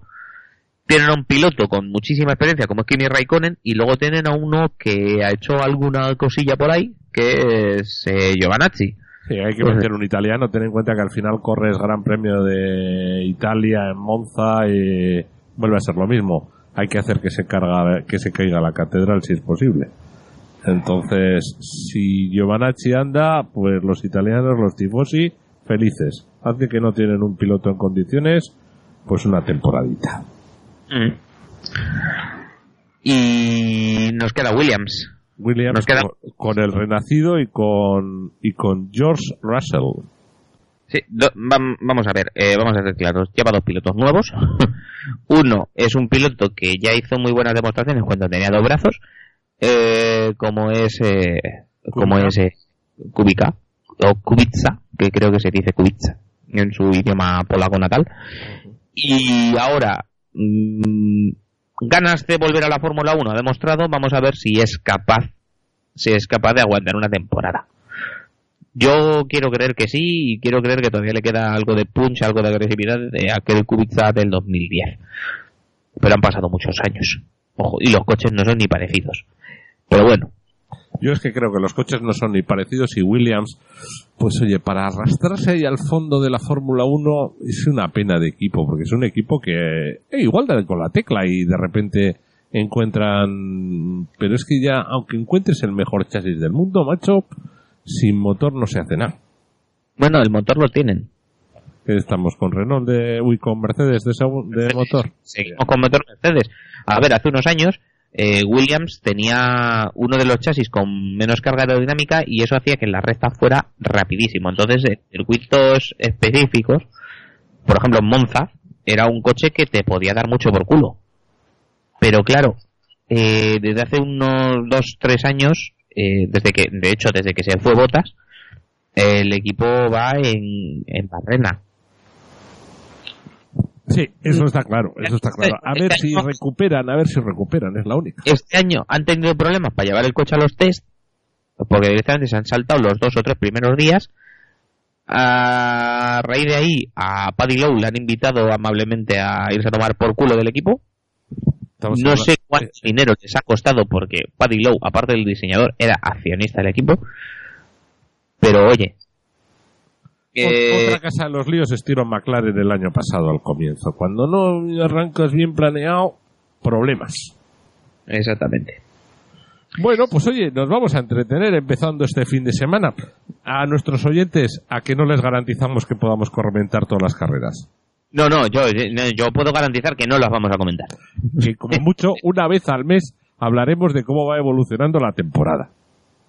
Speaker 1: tienen a un piloto con muchísima experiencia como es Kimi Raikkonen y luego tienen a uno que ha hecho alguna cosilla por ahí que es eh, Giovanazzi
Speaker 2: Sí, hay que meter un italiano. Ten en cuenta que al final corres Gran Premio de Italia en Monza y vuelve a ser lo mismo. Hay que hacer que se carga, que se caiga la catedral si es posible. Entonces, si Giovanacci anda, pues los italianos, los tifosi, felices. Hace que no tienen un piloto en condiciones, pues una temporadita.
Speaker 1: Mm. Y nos queda Williams.
Speaker 2: Williams
Speaker 1: Nos queda-
Speaker 2: con, con el renacido y con y con George Russell.
Speaker 1: Sí, do- vam- vamos a ver, eh, vamos a ser claros. Lleva dos pilotos nuevos. Uno es un piloto que ya hizo muy buenas demostraciones cuando tenía dos brazos, eh, como es, eh, como es eh, Kubica o Kubica, que creo que se dice Kubica en su idioma polaco natal. Y ahora, mm, ganas de volver a la Fórmula 1 ha demostrado, vamos a ver si es capaz, si es capaz de aguantar una temporada. Yo quiero creer que sí y quiero creer que todavía le queda algo de punch, algo de agresividad de aquel Kubica del 2010. Pero han pasado muchos años. Ojo, y los coches no son ni parecidos. Pero bueno,
Speaker 2: Yo es que creo que los coches no son ni parecidos y Williams, pues oye, para arrastrarse ahí al fondo de la Fórmula 1 es una pena de equipo, porque es un equipo que eh, igual dan con la tecla y de repente encuentran... Pero es que ya, aunque encuentres el mejor chasis del mundo, macho, sin motor no se hace nada.
Speaker 1: bueno, el motor lo tienen.
Speaker 2: Estamos con Renault de... Uy, con Mercedes de, de motor.
Speaker 1: Seguimos con motor Mercedes. A ver, hace unos años eh, Williams tenía uno de los chasis con menos carga aerodinámica y eso hacía que la recta fuera rapidísimo. Entonces, en circuitos específicos, por ejemplo, en Monza, era un coche que te podía dar mucho por culo. Pero claro, eh, desde hace unos dos, tres años, eh, desde que, de hecho, desde que se fue Botas, el equipo va en, en barrena.
Speaker 2: Sí, eso está claro, eso está claro. A ver si recuperan, a ver si recuperan, es la única.
Speaker 1: este año han tenido problemas para llevar el coche a los test, porque directamente se han saltado los dos o tres primeros días. A raíz de ahí, a Paddy Lowe le han invitado amablemente a irse a tomar por culo del equipo.
Speaker 2: Estamos
Speaker 1: No
Speaker 2: hablando-
Speaker 1: sé cuánto dinero les ha costado, porque Paddy Lowe, aparte del diseñador, era accionista del equipo. Pero oye,
Speaker 2: Ot-
Speaker 1: eh,
Speaker 2: Otra casa de los líos es Tyrone McLaren el año pasado al comienzo. Cuando no arrancas bien planeado, problemas.
Speaker 1: exactamente.
Speaker 2: Bueno, pues oye, nos vamos a entretener empezando este fin de semana. A nuestros oyentes, a que no les garantizamos que podamos comentar todas las carreras.
Speaker 1: No, no, yo, yo puedo garantizar que no las vamos a comentar.
Speaker 2: Que como mucho, una vez al mes hablaremos de cómo va evolucionando la temporada.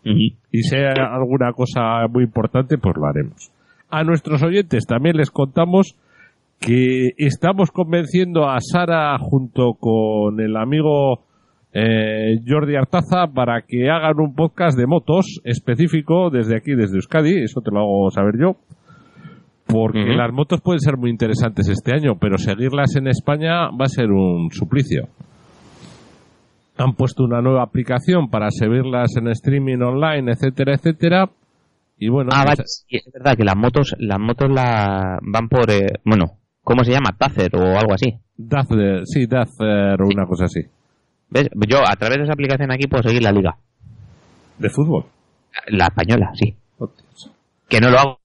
Speaker 2: Y si hay alguna cosa muy importante, pues lo haremos. A nuestros oyentes también les contamos que estamos convenciendo a Sara junto con el amigo eh, Jordi Artaza para que hagan un podcast de motos específico desde aquí, desde Euskadi, eso te lo hago saber yo, porque las motos pueden ser muy interesantes este año, pero seguirlas en España va a ser un suplicio. Han puesto una nueva aplicación para seguirlas en streaming online, etcétera, etcétera. Y bueno,
Speaker 1: Ah,
Speaker 2: pues,
Speaker 1: vale, sí, es verdad que las motos, las motos la van por, eh, bueno, ¿cómo se llama? Tazer o algo así.
Speaker 2: Dazer, sí, Dazer o una cosa así.
Speaker 1: ¿Ves? Yo a través de esa aplicación aquí puedo seguir la liga.
Speaker 2: De fútbol.
Speaker 1: La española, sí. Que no lo hago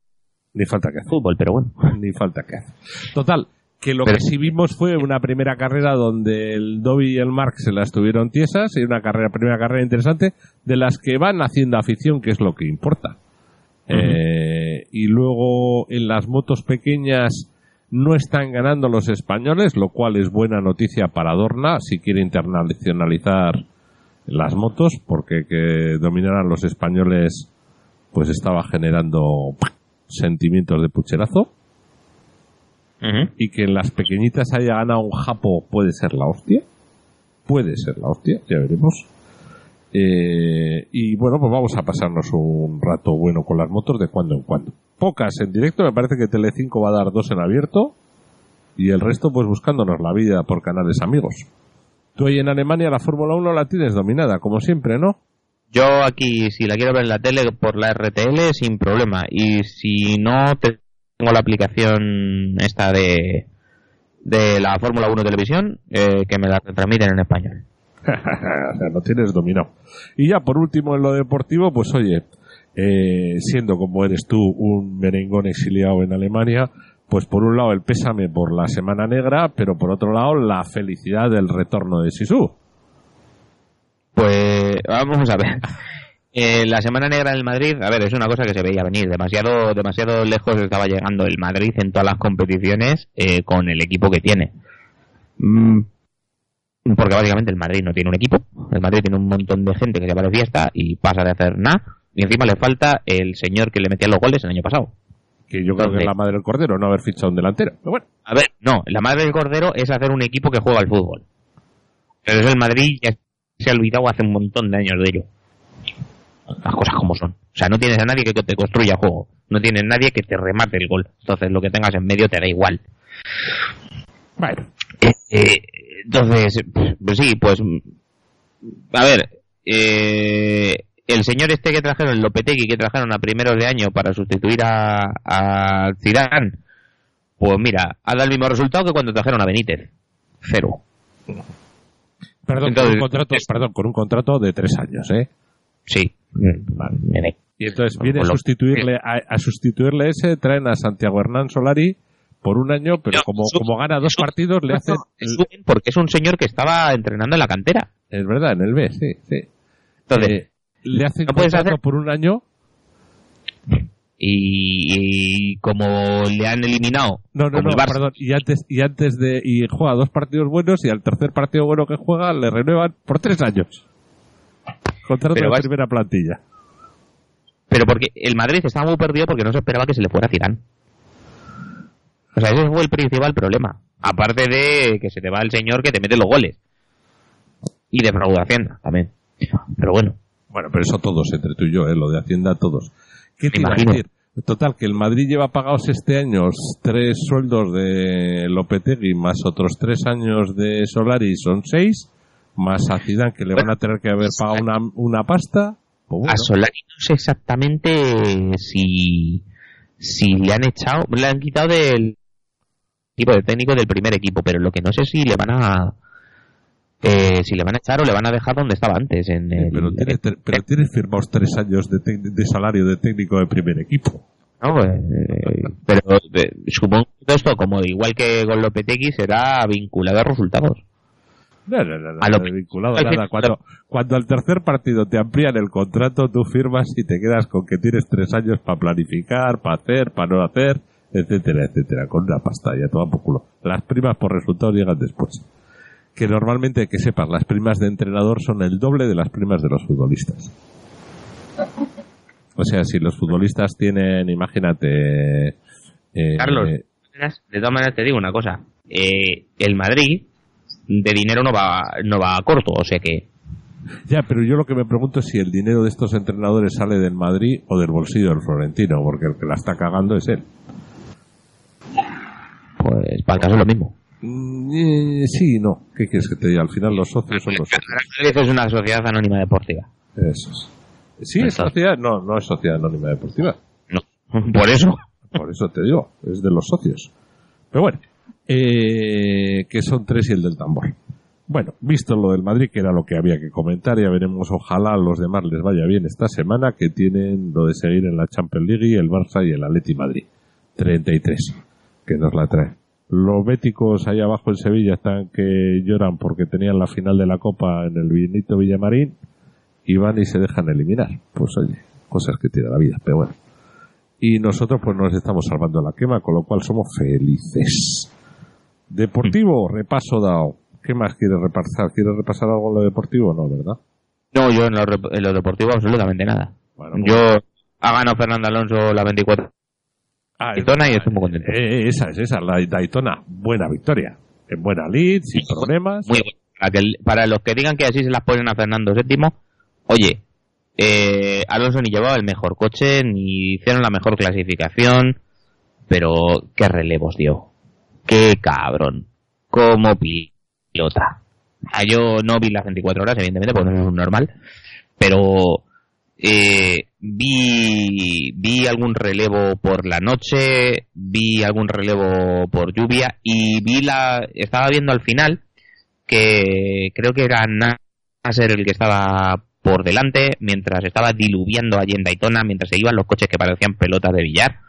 Speaker 2: Ni falta que hacer.
Speaker 1: fútbol, pero bueno.
Speaker 2: Ni falta que hacer. Total, que lo
Speaker 1: Pero-
Speaker 2: que sí vimos fue una primera carrera donde el Dobby y el Mark se la estuvieron tiesas y una carrera, primera carrera interesante de las que van haciendo afición, que es lo que importa. Eh, y luego en las motos pequeñas no están ganando los españoles, lo cual es buena noticia para Dorna si quiere internacionalizar las motos, porque que dominaran los españoles pues estaba generando sentimientos de pucherazo y que en las pequeñitas haya ganado un japo puede ser la hostia. Puede ser la hostia, ya veremos. Eh, y bueno, pues vamos a pasarnos un rato bueno con las motos de cuando en cuando. Pocas en directo, me parece que Telecinco va a dar dos en abierto y el resto pues buscándonos la vida por canales amigos. Tú ahí en Alemania la Fórmula 1 la tienes dominada, como siempre, ¿no?
Speaker 1: Yo aquí, si la quiero ver en la tele por la RTL, sin problema. Y si no, te- tengo la aplicación esta de, de la Fórmula 1 Televisión, eh, que me la transmiten en español.
Speaker 2: o sea, lo tienes dominado. Y ya por último en lo deportivo, pues oye, eh, siendo como eres tú un merengón exiliado en Alemania, pues por un lado el pésame por la Semana Negra, pero por otro lado la felicidad del retorno de Sisu.
Speaker 1: Pues vamos a ver. Eh, la Semana Negra del Madrid, a ver, es una cosa que se veía venir. Demasiado, demasiado lejos estaba llegando el Madrid en todas las competiciones eh, con el equipo que tiene. Mm, porque básicamente el Madrid no tiene un equipo. El Madrid tiene un montón de gente que se va de fiesta y pasa de hacer nada. Y encima le falta el señor que le metía los goles el año pasado.
Speaker 2: Que yo creo que es la madre del cordero, no haber fichado un delantero. Pero bueno.
Speaker 1: A ver, no, la madre del cordero es hacer un equipo que juega al fútbol. Pero es el Madrid ya se ha olvidado hace un montón de años de ello. Las cosas como son. O sea, no tienes a nadie que te construya juego. No tienes nadie que te remate el gol. Entonces lo que tengas en medio te da igual.
Speaker 2: Bueno.
Speaker 1: Eh, eh, entonces, pues sí, pues. A ver. Eh, el señor este que trajeron, el Lopetegui, que trajeron a primeros de año para sustituir a, a Zidane, pues mira, ha dado el mismo resultado que cuando trajeron a Benítez. Cero.
Speaker 2: Perdón, con un contrato, perdón, con un contrato de tres años, ¿eh?
Speaker 1: Sí.
Speaker 2: Vale. Y entonces viene a sustituirle, a, sustituirle ese, traen a Santiago Hernán Solari por un año, pero como, como gana dos partidos le hacen...
Speaker 1: Porque es un señor que estaba entrenando en la cantera.
Speaker 2: Es verdad, en el B, sí, sí. Entonces, eh, le hacen no contrato por un año
Speaker 1: y, como le han eliminado
Speaker 2: no no no perdón. Y antes y antes de y juega dos partidos buenos y al tercer partido bueno que juega le renuevan por tres años. Contrato de la primera plantilla.
Speaker 1: Pero porque el Madrid estaba muy perdido porque no se esperaba que se le fuera Zidane. O sea ese fue el principal problema. Aparte de que se te va el señor que te mete los goles. Y de fraudación también. Pero bueno.
Speaker 2: Bueno, pero eso todos, entre tú y yo, ¿eh? lo de Hacienda, todos. ¿Qué te iba a decir? Total, que el Madrid lleva pagados este año tres sueldos de Lopetegui más otros tres años de Solari, son seis, más a Zidane que le van a tener que haber pagado una, una pasta.
Speaker 1: Pues a Solari no sé exactamente si, si le han echado, le han quitado del tipo de técnico del primer equipo, pero lo que no sé si le van a eh, si le van a echar o le van a dejar donde estaba antes. En
Speaker 2: pero, tienes, firmados tres años de, salario de técnico de primer equipo.
Speaker 1: No, pues, eh, pero supongo que esto, como igual que con Lopetegui, será vinculado a resultados.
Speaker 2: No, no, no, vinculado nada. Cuando, cuando al tercer partido te amplían el contrato, tú firmas y te quedas con que tienes tres años para planificar, para hacer, para no hacer, etcétera, etcétera, con una pasta ya toda por culo. Las primas por resultados llegan después que normalmente, que sepas, las primas de entrenador son el doble de las primas de los futbolistas. O sea, si los futbolistas tienen, imagínate...
Speaker 1: Eh, Carlos, de todas maneras te digo una cosa. Eh, el Madrid de dinero no va, no va a corto, o sea que...
Speaker 2: Ya, pero yo lo que me pregunto es si el dinero de estos entrenadores sale del Madrid o del bolsillo del Florentino, porque el que la está cagando es él.
Speaker 1: Pues para el caso es lo mismo.
Speaker 2: Mm, eh, sí, no. ¿Qué quieres que te diga? Al final los socios son los socios.
Speaker 1: es una sociedad anónima deportiva.
Speaker 2: Eso es. Sí, es sociedad. No, no es sociedad anónima deportiva.
Speaker 1: No. Por eso.
Speaker 2: Por eso te digo, es de los socios. Pero bueno, eh, que son tres y el del tambor. Bueno, visto lo del Madrid, que era lo que había que comentar, ya veremos, ojalá a los demás les vaya bien esta semana, que tienen lo de seguir en la Champions League y el Barça y el Atleti Madrid. 33, que nos la trae. Los béticos ahí abajo en Sevilla están que lloran porque tenían la final de la Copa en el Benito Villamarín y van y se dejan eliminar. Pues oye, cosas que tiene la vida, pero bueno. Y nosotros pues nos estamos salvando la quema, con lo cual somos felices. Deportivo, repaso dado. ¿Qué más quieres repasar? ¿Quieres repasar algo en lo deportivo? No, ¿verdad?
Speaker 1: No, yo en lo, deportivo absolutamente nada. yo ha ganado Fernando Alonso la 24 Ah, Daytona y estoy muy contento.
Speaker 2: Eh, eh, esa es esa, la Daytona. Buena victoria. En buena lead, sin problemas.
Speaker 1: Muy Para, los que digan que así se las ponen a Fernando VII, oye, eh, Alonso ni llevaba el mejor coche, ni hicieron la mejor clasificación, pero qué relevos dio. Qué cabrón. Como pilota. Ah, yo no vi las 24 horas, evidentemente, porque no es un normal, pero eh, vi, vi algún relevo por la noche, vi algún relevo por lluvia y vi la, estaba viendo al final que creo que era Nasser el que estaba por delante mientras estaba diluviando allí en Daytona, mientras se iban los coches que parecían pelotas de billar.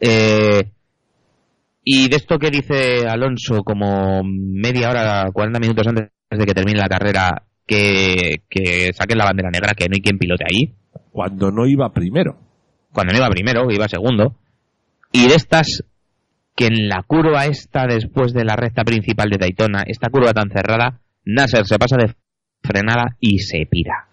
Speaker 1: Eh, y de esto que dice Alonso como media hora, 40 minutos antes de que termine la carrera, que, que saquen la bandera negra, que no hay quien pilote ahí.
Speaker 2: Cuando no iba primero.
Speaker 1: Cuando no iba primero, iba segundo. Y de estas, que en la curva esta, después de la recta principal de Daytona, esta curva tan cerrada, Nasser se pasa de frenada y se pira.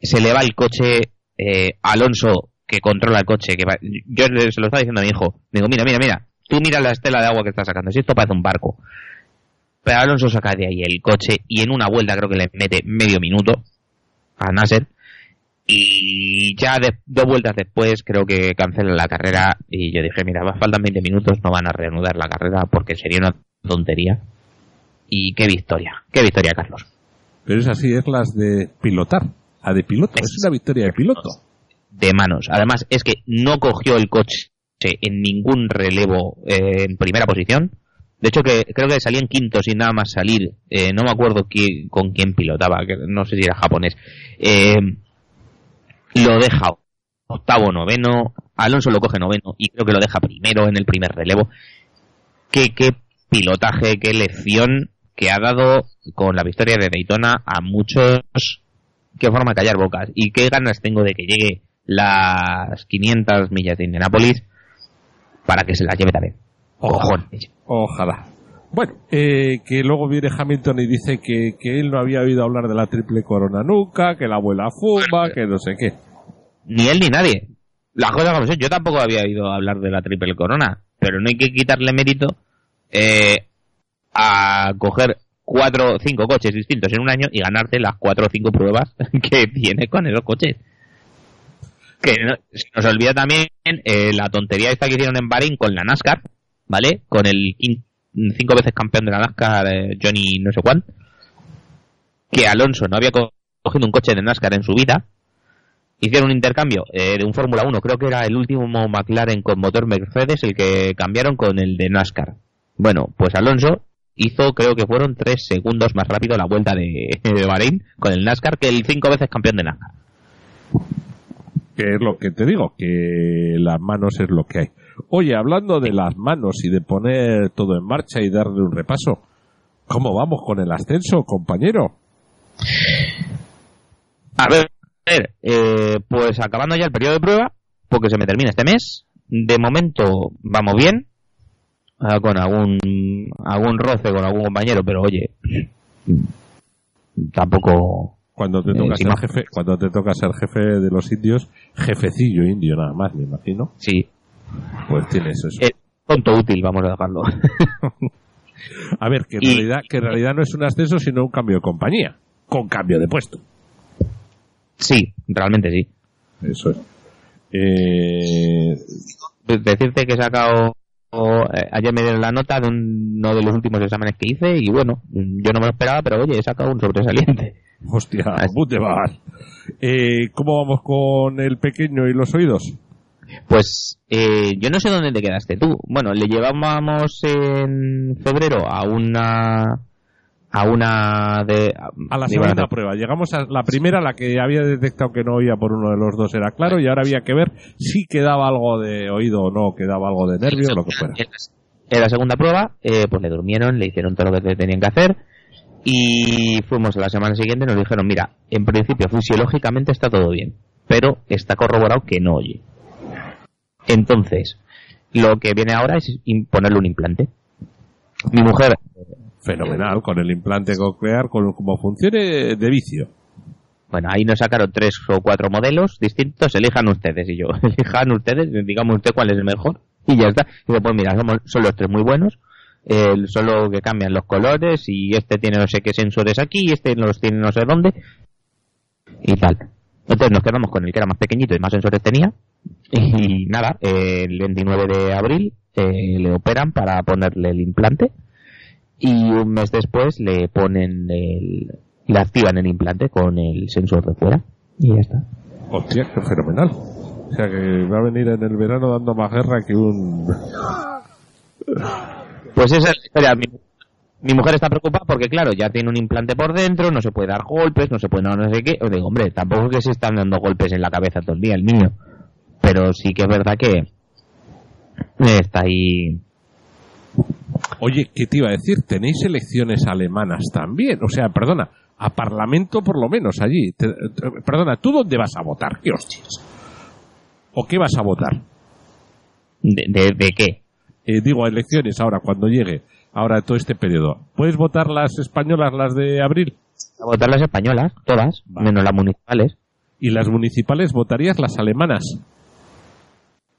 Speaker 1: Se le va el coche, eh, Alonso, que controla el coche, que va- yo se lo estaba diciendo a mi hijo, digo, mira, mira, mira, tú mira la estela de agua que está sacando, si esto parece un barco. Pero Alonso saca de ahí el coche y en una vuelta creo que le mete medio minuto a Nasser y ya de, dos vueltas después creo que cancelan la carrera y yo dije, mira, faltan 20 minutos, no van a reanudar la carrera porque sería una tontería. Y qué victoria, qué victoria, Carlos.
Speaker 2: Pero es así, es las de pilotar. La de piloto, es una victoria de piloto.
Speaker 1: De manos. Además, es que no cogió el coche en ningún relevo eh, en primera posición. De hecho, que creo que salía en quinto sin nada más salir. Eh, no me acuerdo qui- con quién pilotaba, que no sé si era japonés. Eh, lo deja octavo, noveno. Alonso lo coge noveno y creo que lo deja primero en el primer relevo. Qué, qué pilotaje, qué lección que ha dado con la victoria de Daytona a muchos. Qué forma de callar bocas. Y qué ganas tengo de que llegue las 500 millas de Indianápolis para que se las lleve también.
Speaker 2: Ojalá.
Speaker 1: Cojones.
Speaker 2: Ojalá. Bueno, eh, que luego viene Hamilton y dice que, que él no había oído hablar de la triple corona nunca, que la abuela fuma, que no sé qué.
Speaker 1: Ni él ni nadie. Las cosas como son. Yo tampoco había oído hablar de la triple corona. Pero no hay que quitarle mérito eh, a coger cuatro o cinco coches distintos en un año y ganarte las cuatro o cinco pruebas que tiene con esos coches. Que no- se nos olvida también eh, la tontería esta que hicieron en Bahrein con la NASCAR, ¿vale? Con el quin- cinco veces campeón de la NASCAR, eh, Johnny no sé cuál, que Alonso no había co- cogido un coche de NASCAR en su vida, hicieron un intercambio eh, de un Fórmula 1, creo que era el último McLaren con motor Mercedes el que cambiaron con el de NASCAR. Bueno, pues Alonso hizo, creo que fueron tres segundos más rápido la vuelta de, de Bahrein con el NASCAR que el cinco veces campeón de NASCAR.
Speaker 2: Que es lo que te digo, que las manos es lo que hay. Oye, hablando de las manos y de poner todo en marcha y darle un repaso, ¿cómo vamos con el ascenso, compañero?
Speaker 1: A ver, a ver, eh, pues acabando ya el periodo de prueba, porque se me termina este mes. De momento vamos bien, ah, con algún algún roce con algún compañero, pero oye, tampoco
Speaker 2: Cuando te
Speaker 1: Eh,
Speaker 2: toca
Speaker 1: sí,
Speaker 2: ser jefe, cuando te toca ser jefe de los indios, jefecillo indio nada más, me imagino,
Speaker 1: sí,
Speaker 2: pues tienes eso.
Speaker 1: es tonto útil, vamos a dejarlo.
Speaker 2: A ver, que en
Speaker 1: y-
Speaker 2: realidad, que en realidad no es un ascenso, sino un cambio de compañía, con cambio de puesto.
Speaker 1: sí, realmente sí.
Speaker 2: Eso es. Eh,
Speaker 1: De- Decirte que he sacado eh, ayer me dieron la nota de uno de los últimos exámenes que hice y bueno, yo no me lo esperaba, pero oye, he sacado un sobresaliente.
Speaker 2: hostia,
Speaker 1: Así.
Speaker 2: muy te vas. Eh, ¿Cómo vamos con el pequeño y los oídos?
Speaker 1: Pues eh, yo no sé dónde te quedaste tú. Bueno, le llevábamos en febrero a una a una de
Speaker 2: A la segunda prueba. Llegamos a la primera, la que había detectado que no oía por uno de los dos era claro, y ahora había que ver si quedaba algo de oído o no, quedaba algo de nervio o lo que fuera.
Speaker 1: En la, segunda prueba, eh, pues le durmieron, le hicieron todo lo que te tenían que hacer y fuimos a la semana siguiente y nos dijeron, mira, en principio fisiológicamente está todo bien, pero está corroborado que no oye. Entonces, lo que viene ahora es ponerle un implante. Mi mujer
Speaker 2: Fenomenal, con el implante coclear, con como funcione de vicio.
Speaker 1: Bueno, ahí nos sacaron tres o cuatro modelos distintos, elijan ustedes y yo. Elijan ustedes, digamos usted cuál es el mejor y ya está. Y después, mira, somos, son los tres muy buenos, eh, solo que cambian los colores y este tiene no sé qué sensores aquí y este los tiene no sé dónde y tal. Entonces nos quedamos con el que era más pequeñito y más sensores tenía y nada, eh, el 29 de abril eh, le operan para ponerle el implante y un mes después le ponen el, le activan el implante con el sensor de fuera y ya está.
Speaker 2: Hostia, qué fenomenal. O sea que va a venir en el verano dando más guerra que un...
Speaker 1: Pues esa es la historia. Mi, Mi mujer está preocupada porque, claro, ya tiene un implante por dentro, no se puede dar golpes, no se puede dar no sé qué. Os digo, hombre, tampoco es que se están dando golpes en la cabeza todo el día el niño. Pero sí que es verdad que está ahí.
Speaker 2: Oye, ¿qué te iba a decir? Tenéis elecciones alemanas también. O sea, perdona, a Parlamento por lo menos allí. Te- te- perdona, ¿tú dónde vas a votar? ¿Qué hostias? ¿O qué vas a votar?
Speaker 1: ¿De, de, de qué?
Speaker 2: Eh, digo, elecciones ahora, cuando llegue, ahora todo este periodo. ¿Puedes votar las españolas, las de abril?
Speaker 1: A votar las españolas, todas,
Speaker 2: Vale.
Speaker 1: menos las municipales.
Speaker 2: ¿Y las municipales votarías las alemanas?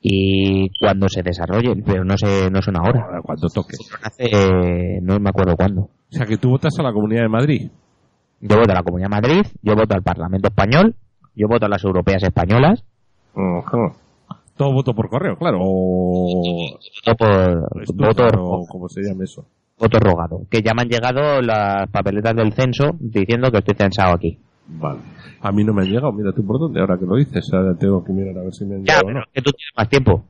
Speaker 1: Y cuando se desarrollen, pero no sé, no son ahora.
Speaker 2: Cuando toque.
Speaker 1: Hace, no me acuerdo cuándo.
Speaker 2: O sea, que tú votas a la Comunidad de Madrid.
Speaker 1: Yo voto a la Comunidad de Madrid, yo voto al Parlamento Español, yo voto a las europeas españolas,
Speaker 2: Todo voto por correo, claro. O
Speaker 1: voto por voto,
Speaker 2: o como se llame eso.
Speaker 1: voto rogado. Que ya me han llegado las papeletas del censo diciendo que estoy censado aquí.
Speaker 2: Vale. A mí no me han llegado, mira tú por dónde, ahora que lo dices. Ahora tengo que mirar a ver si me han
Speaker 1: Ya,
Speaker 2: llegado o
Speaker 1: pero
Speaker 2: no.
Speaker 1: es que tú tienes más tiempo.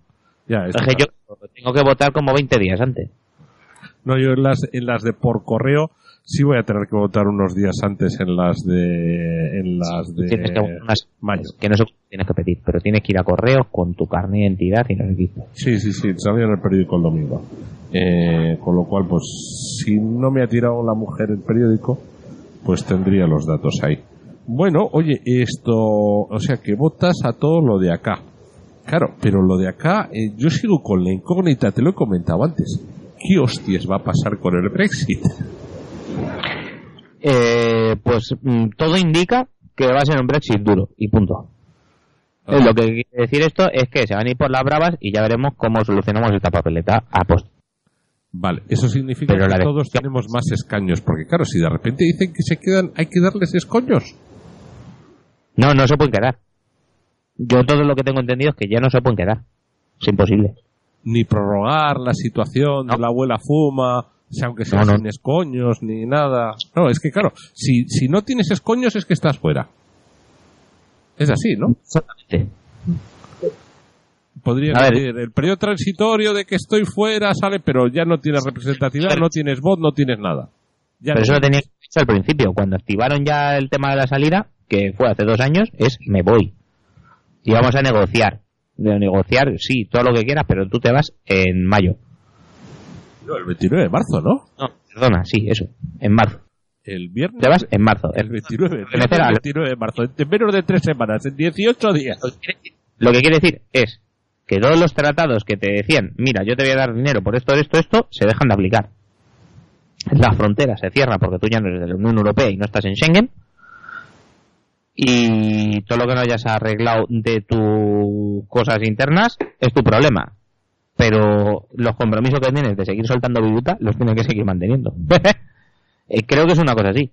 Speaker 2: Ya,
Speaker 1: Es que yo tengo que votar como 20 días antes.
Speaker 2: No, yo en las, en las de por correo sí voy a tener que votar unos días antes en las de en las de
Speaker 1: tienes que votar unas
Speaker 2: mayo.
Speaker 1: que no sé tienes que pedir, pero tienes que ir a correos con tu carne de identidad y no sé qué.
Speaker 2: Sí, sí, sí, salía en el periódico el domingo. Eh, con lo cual, pues, si no me ha tirado la mujer el periódico, pues tendría los datos ahí. Bueno, oye, esto, o sea, que votas a todo lo de acá. Claro, pero lo de acá, eh, yo sigo con la incógnita, te lo he comentado antes. ¿Qué hostias va a pasar con el Brexit?
Speaker 1: Eh, pues mm, todo indica que va a ser un Brexit duro y punto.
Speaker 2: Ah.
Speaker 1: Lo que quiere decir esto es que se van a ir por las bravas y ya veremos cómo solucionamos esta papeleta a post.
Speaker 2: Vale, eso significa
Speaker 1: Pero
Speaker 2: que
Speaker 1: de-
Speaker 2: todos tenemos más escaños, porque claro, si de repente dicen que se quedan, hay que darles escoños.
Speaker 1: No, no se pueden quedar. Yo todo lo que tengo entendido es que ya no se pueden quedar. Es imposible.
Speaker 2: ni prorrogar la situación de
Speaker 1: No.
Speaker 2: la abuela fuma, aunque sea
Speaker 1: No, no.
Speaker 2: sin escoños ni nada. No, es que claro, si, si no tienes escoños es que estás fuera. Es así, ¿no?
Speaker 1: Exactamente.
Speaker 2: Podría decir, el periodo transitorio de que estoy fuera sale, pero ya no tienes representatividad, no tienes voz, no tienes nada. Ya
Speaker 1: Pero
Speaker 2: no
Speaker 1: eso lo
Speaker 2: tienes.
Speaker 1: tenía que haber hecho al principio. Cuando activaron ya el tema de la salida, que fue hace dos años, es me voy. Y vamos a negociar. De negociar, sí, todo lo que quieras, pero tú te vas en mayo.
Speaker 2: No, el 29 de marzo, ¿no?
Speaker 1: No, perdona, sí, eso. En marzo.
Speaker 2: El viernes.
Speaker 1: Te vas en marzo.
Speaker 2: El 29, el
Speaker 1: Pertenecer al-
Speaker 2: 29 de marzo, en menos de tres semanas, en 18 días.
Speaker 1: Lo que quiere decir es que todos los tratados que te decían, mira, yo te voy a dar dinero por esto, esto, esto, se dejan de aplicar. La frontera se cierra porque tú ya no eres de la Unión Europea y no estás en Schengen. Y todo lo que no hayas arreglado de tus cosas internas es tu problema. Pero los compromisos que tienes de seguir soltando viruta los tienes que seguir manteniendo. Eh, Creo que es una cosa así.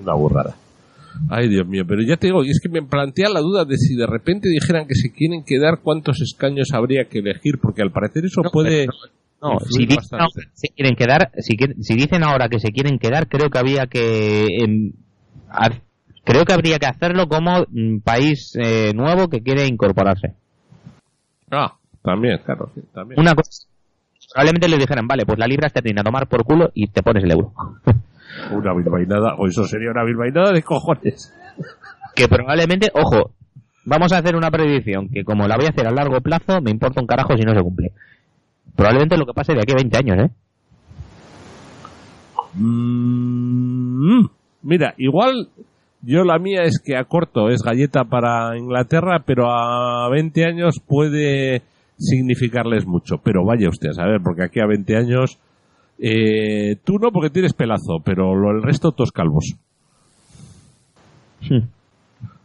Speaker 2: Una burrada. Ay, Dios mío, pero ya te digo, y es que me plantea la duda de si de repente dijeran que se quieren quedar, cuántos escaños habría que elegir, porque al parecer eso puede...
Speaker 1: No, si dicen ahora que se quieren quedar, si, si dicen ahora que se quieren quedar, creo que había que em, creo que habría que hacerlo como mm, país eh, nuevo que quiere incorporarse.
Speaker 2: Ah, también, claro, sí, también.
Speaker 1: Una cosa, probablemente le dijeran, vale, pues la libra esterlina a tomar por culo y te pones el euro.
Speaker 2: Una bilbainada, o eso sería una bilbainada de cojones.
Speaker 1: que probablemente, ojo, vamos a hacer una predicción que como la voy a hacer a largo plazo, me importa un carajo si no se cumple. Probablemente lo que pase de aquí a 20 años, ¿eh?
Speaker 2: Mm, mira, igual yo la mía es que a corto es galleta para Inglaterra, pero a 20 años puede significarles mucho. Pero vaya usted a saber, porque aquí a 20 años eh, tú no porque tienes pelazo, pero lo, el resto todos calvos.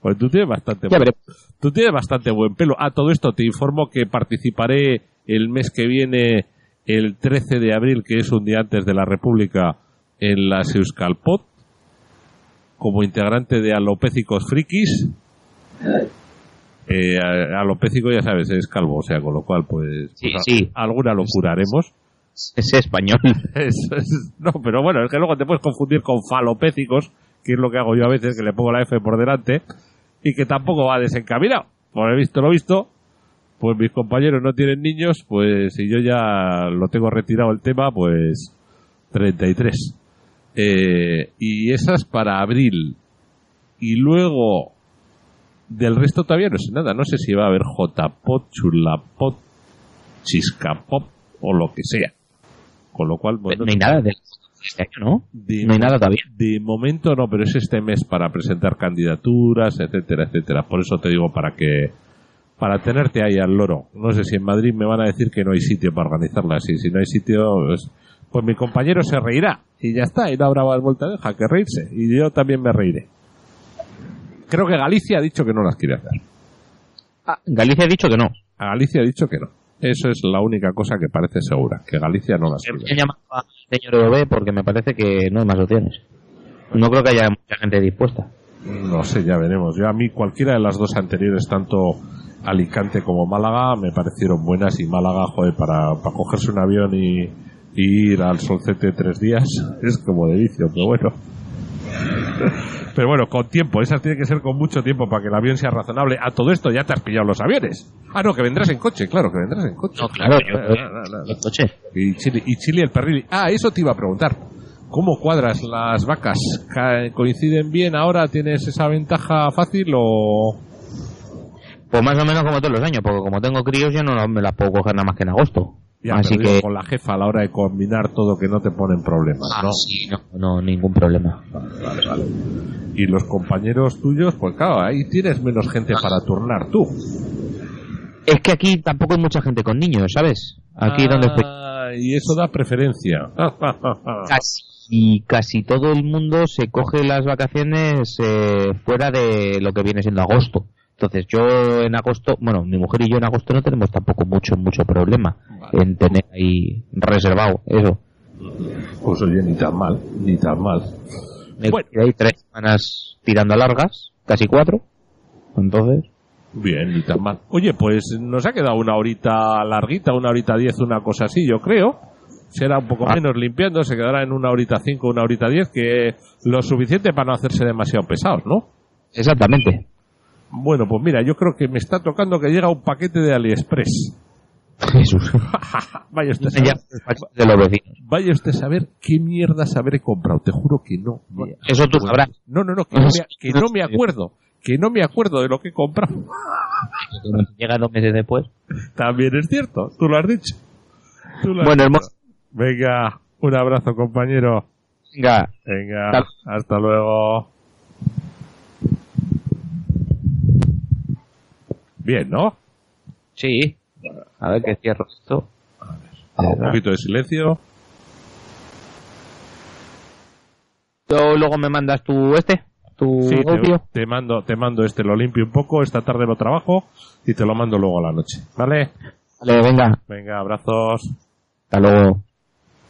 Speaker 2: Pues tú tienes bastante
Speaker 1: Ya
Speaker 2: buen, tú tienes bastante buen pelo. Ah, todo esto te informo que participaré el mes que viene, el 13 de abril, que es un día antes de la República, en las Euskalpot, como integrante de Alopécicos Frikis. Eh, alopécico, ya sabes, es calvo, o sea, con lo cual, pues,
Speaker 1: Sí,
Speaker 2: pues,
Speaker 1: sí.
Speaker 2: alguna locura haremos.
Speaker 1: Es español.
Speaker 2: Es- es- no, pero bueno, es que luego te puedes confundir con falopécicos, que es lo que hago yo a veces, que le pongo la F por delante, y que tampoco va desencaminado. Por he visto lo visto, pues mis compañeros no tienen niños, pues si yo ya lo tengo retirado el tema, pues 33. Eh, y esas para abril. Y luego, del resto todavía no sé nada. No sé si va a haber JPOT, CHULAPOT, CHISCAPOP o lo que sea. Con lo cual, bueno.
Speaker 1: No hay nada de este año, ¿no?
Speaker 2: De,
Speaker 1: no hay nada todavía.
Speaker 2: De momento no, pero es este mes para presentar candidaturas, etcétera, etcétera. Por eso te digo para que para tenerte ahí al loro. No sé si en Madrid me van a decir que no hay sitio para organizarlas y si no hay sitio, pues, pues mi compañero se reirá y ya está, y no habrá más vuelta deja que reírse y yo también me reiré. Creo que Galicia ha dicho que no las quiere hacer.
Speaker 1: Ah, Galicia ha dicho que no.
Speaker 2: A Galicia ha dicho que no. Eso es la única cosa que parece segura, que Galicia no las quiere.
Speaker 1: He llamado al señor EOB porque me parece que no hay más opciones. No creo que haya mucha gente dispuesta.
Speaker 2: No sé, ya veremos. Yo a mí cualquiera de las dos anteriores, tanto Alicante como Málaga, me parecieron buenas y Málaga, joder, para, para cogerse un avión y ir al solcete tres días es como de vicio, pero bueno. Pero bueno, con tiempo, esas tienen que ser con mucho tiempo para que el avión sea razonable. A todo esto ya te has pillado los aviones. Ah, no, que vendrás en coche, claro, que vendrás en coche.
Speaker 1: No, claro, yo coche.
Speaker 2: Y Chile, y Chile el perril. Ah, eso te iba a preguntar. ¿Cómo cuadras las vacas? Ca- ¿Coinciden bien ahora? ¿Tienes esa ventaja fácil o...?
Speaker 1: Pues más o menos como todos los años, porque como tengo críos yo no me las puedo coger nada más que en agosto.
Speaker 2: Ya,
Speaker 1: Así
Speaker 2: pero digo,
Speaker 1: que...
Speaker 2: con la jefa a la hora de combinar todo que no te ponen problemas,
Speaker 1: Ah,
Speaker 2: ¿no?
Speaker 1: sí, no, no, ningún problema.
Speaker 2: Vale, vale. Y los compañeros tuyos, pues claro, ahí tienes menos gente para turnar tú.
Speaker 1: Es que aquí tampoco hay mucha gente con niños, ¿sabes? Aquí donde estoy.
Speaker 2: Ah, Y eso da preferencia.
Speaker 1: Casi, casi todo el mundo se coge las vacaciones eh, fuera de lo que viene siendo agosto. Entonces yo en agosto, bueno, mi mujer y yo en agosto no tenemos tampoco mucho, mucho problema
Speaker 2: Vale.
Speaker 1: en tener ahí reservado eso.
Speaker 2: Pues oye, ni tan mal, ni tan mal.
Speaker 1: Me
Speaker 2: Bueno.
Speaker 1: ahí tres semanas tirando largas, casi cuatro. Entonces,
Speaker 2: Bien, ni tan mal. Oye, pues nos ha quedado una horita larguita, una horita diez, una cosa así, yo creo. Será un poco
Speaker 1: Ah.
Speaker 2: menos limpiando, se quedará en una horita cinco, una horita diez, que lo suficiente para no hacerse demasiado pesados, ¿no?
Speaker 1: exactamente.
Speaker 2: Bueno, pues mira, yo creo que me está tocando que llega un paquete de AliExpress.
Speaker 1: Jesús.
Speaker 2: vaya usted saber,
Speaker 1: de los vecinos.
Speaker 2: vaya usted a saber qué mierdas habré comprado. Te juro que no. me
Speaker 1: Eso tú sabrás.
Speaker 2: No, no, no, que no, me, que no me acuerdo. Que no me acuerdo de lo que he comprado.
Speaker 1: Llega dos meses después.
Speaker 2: También es cierto, tú lo has dicho. Tú lo has
Speaker 1: Bueno,
Speaker 2: dicho. Venga, un abrazo, compañero.
Speaker 1: Venga,
Speaker 2: Venga, hasta luego. Bien, ¿no?
Speaker 1: sí. A ver que cierro esto.
Speaker 2: Un poquito de silencio.
Speaker 1: Yo luego me mandas tu este, tu
Speaker 2: Sí, te,
Speaker 1: audio.
Speaker 2: te mando, te mando este, lo limpio un poco, esta tarde lo trabajo y te lo mando luego a la noche. ¿Vale?
Speaker 1: Vale, venga.
Speaker 2: Venga, abrazos.
Speaker 1: Hasta luego.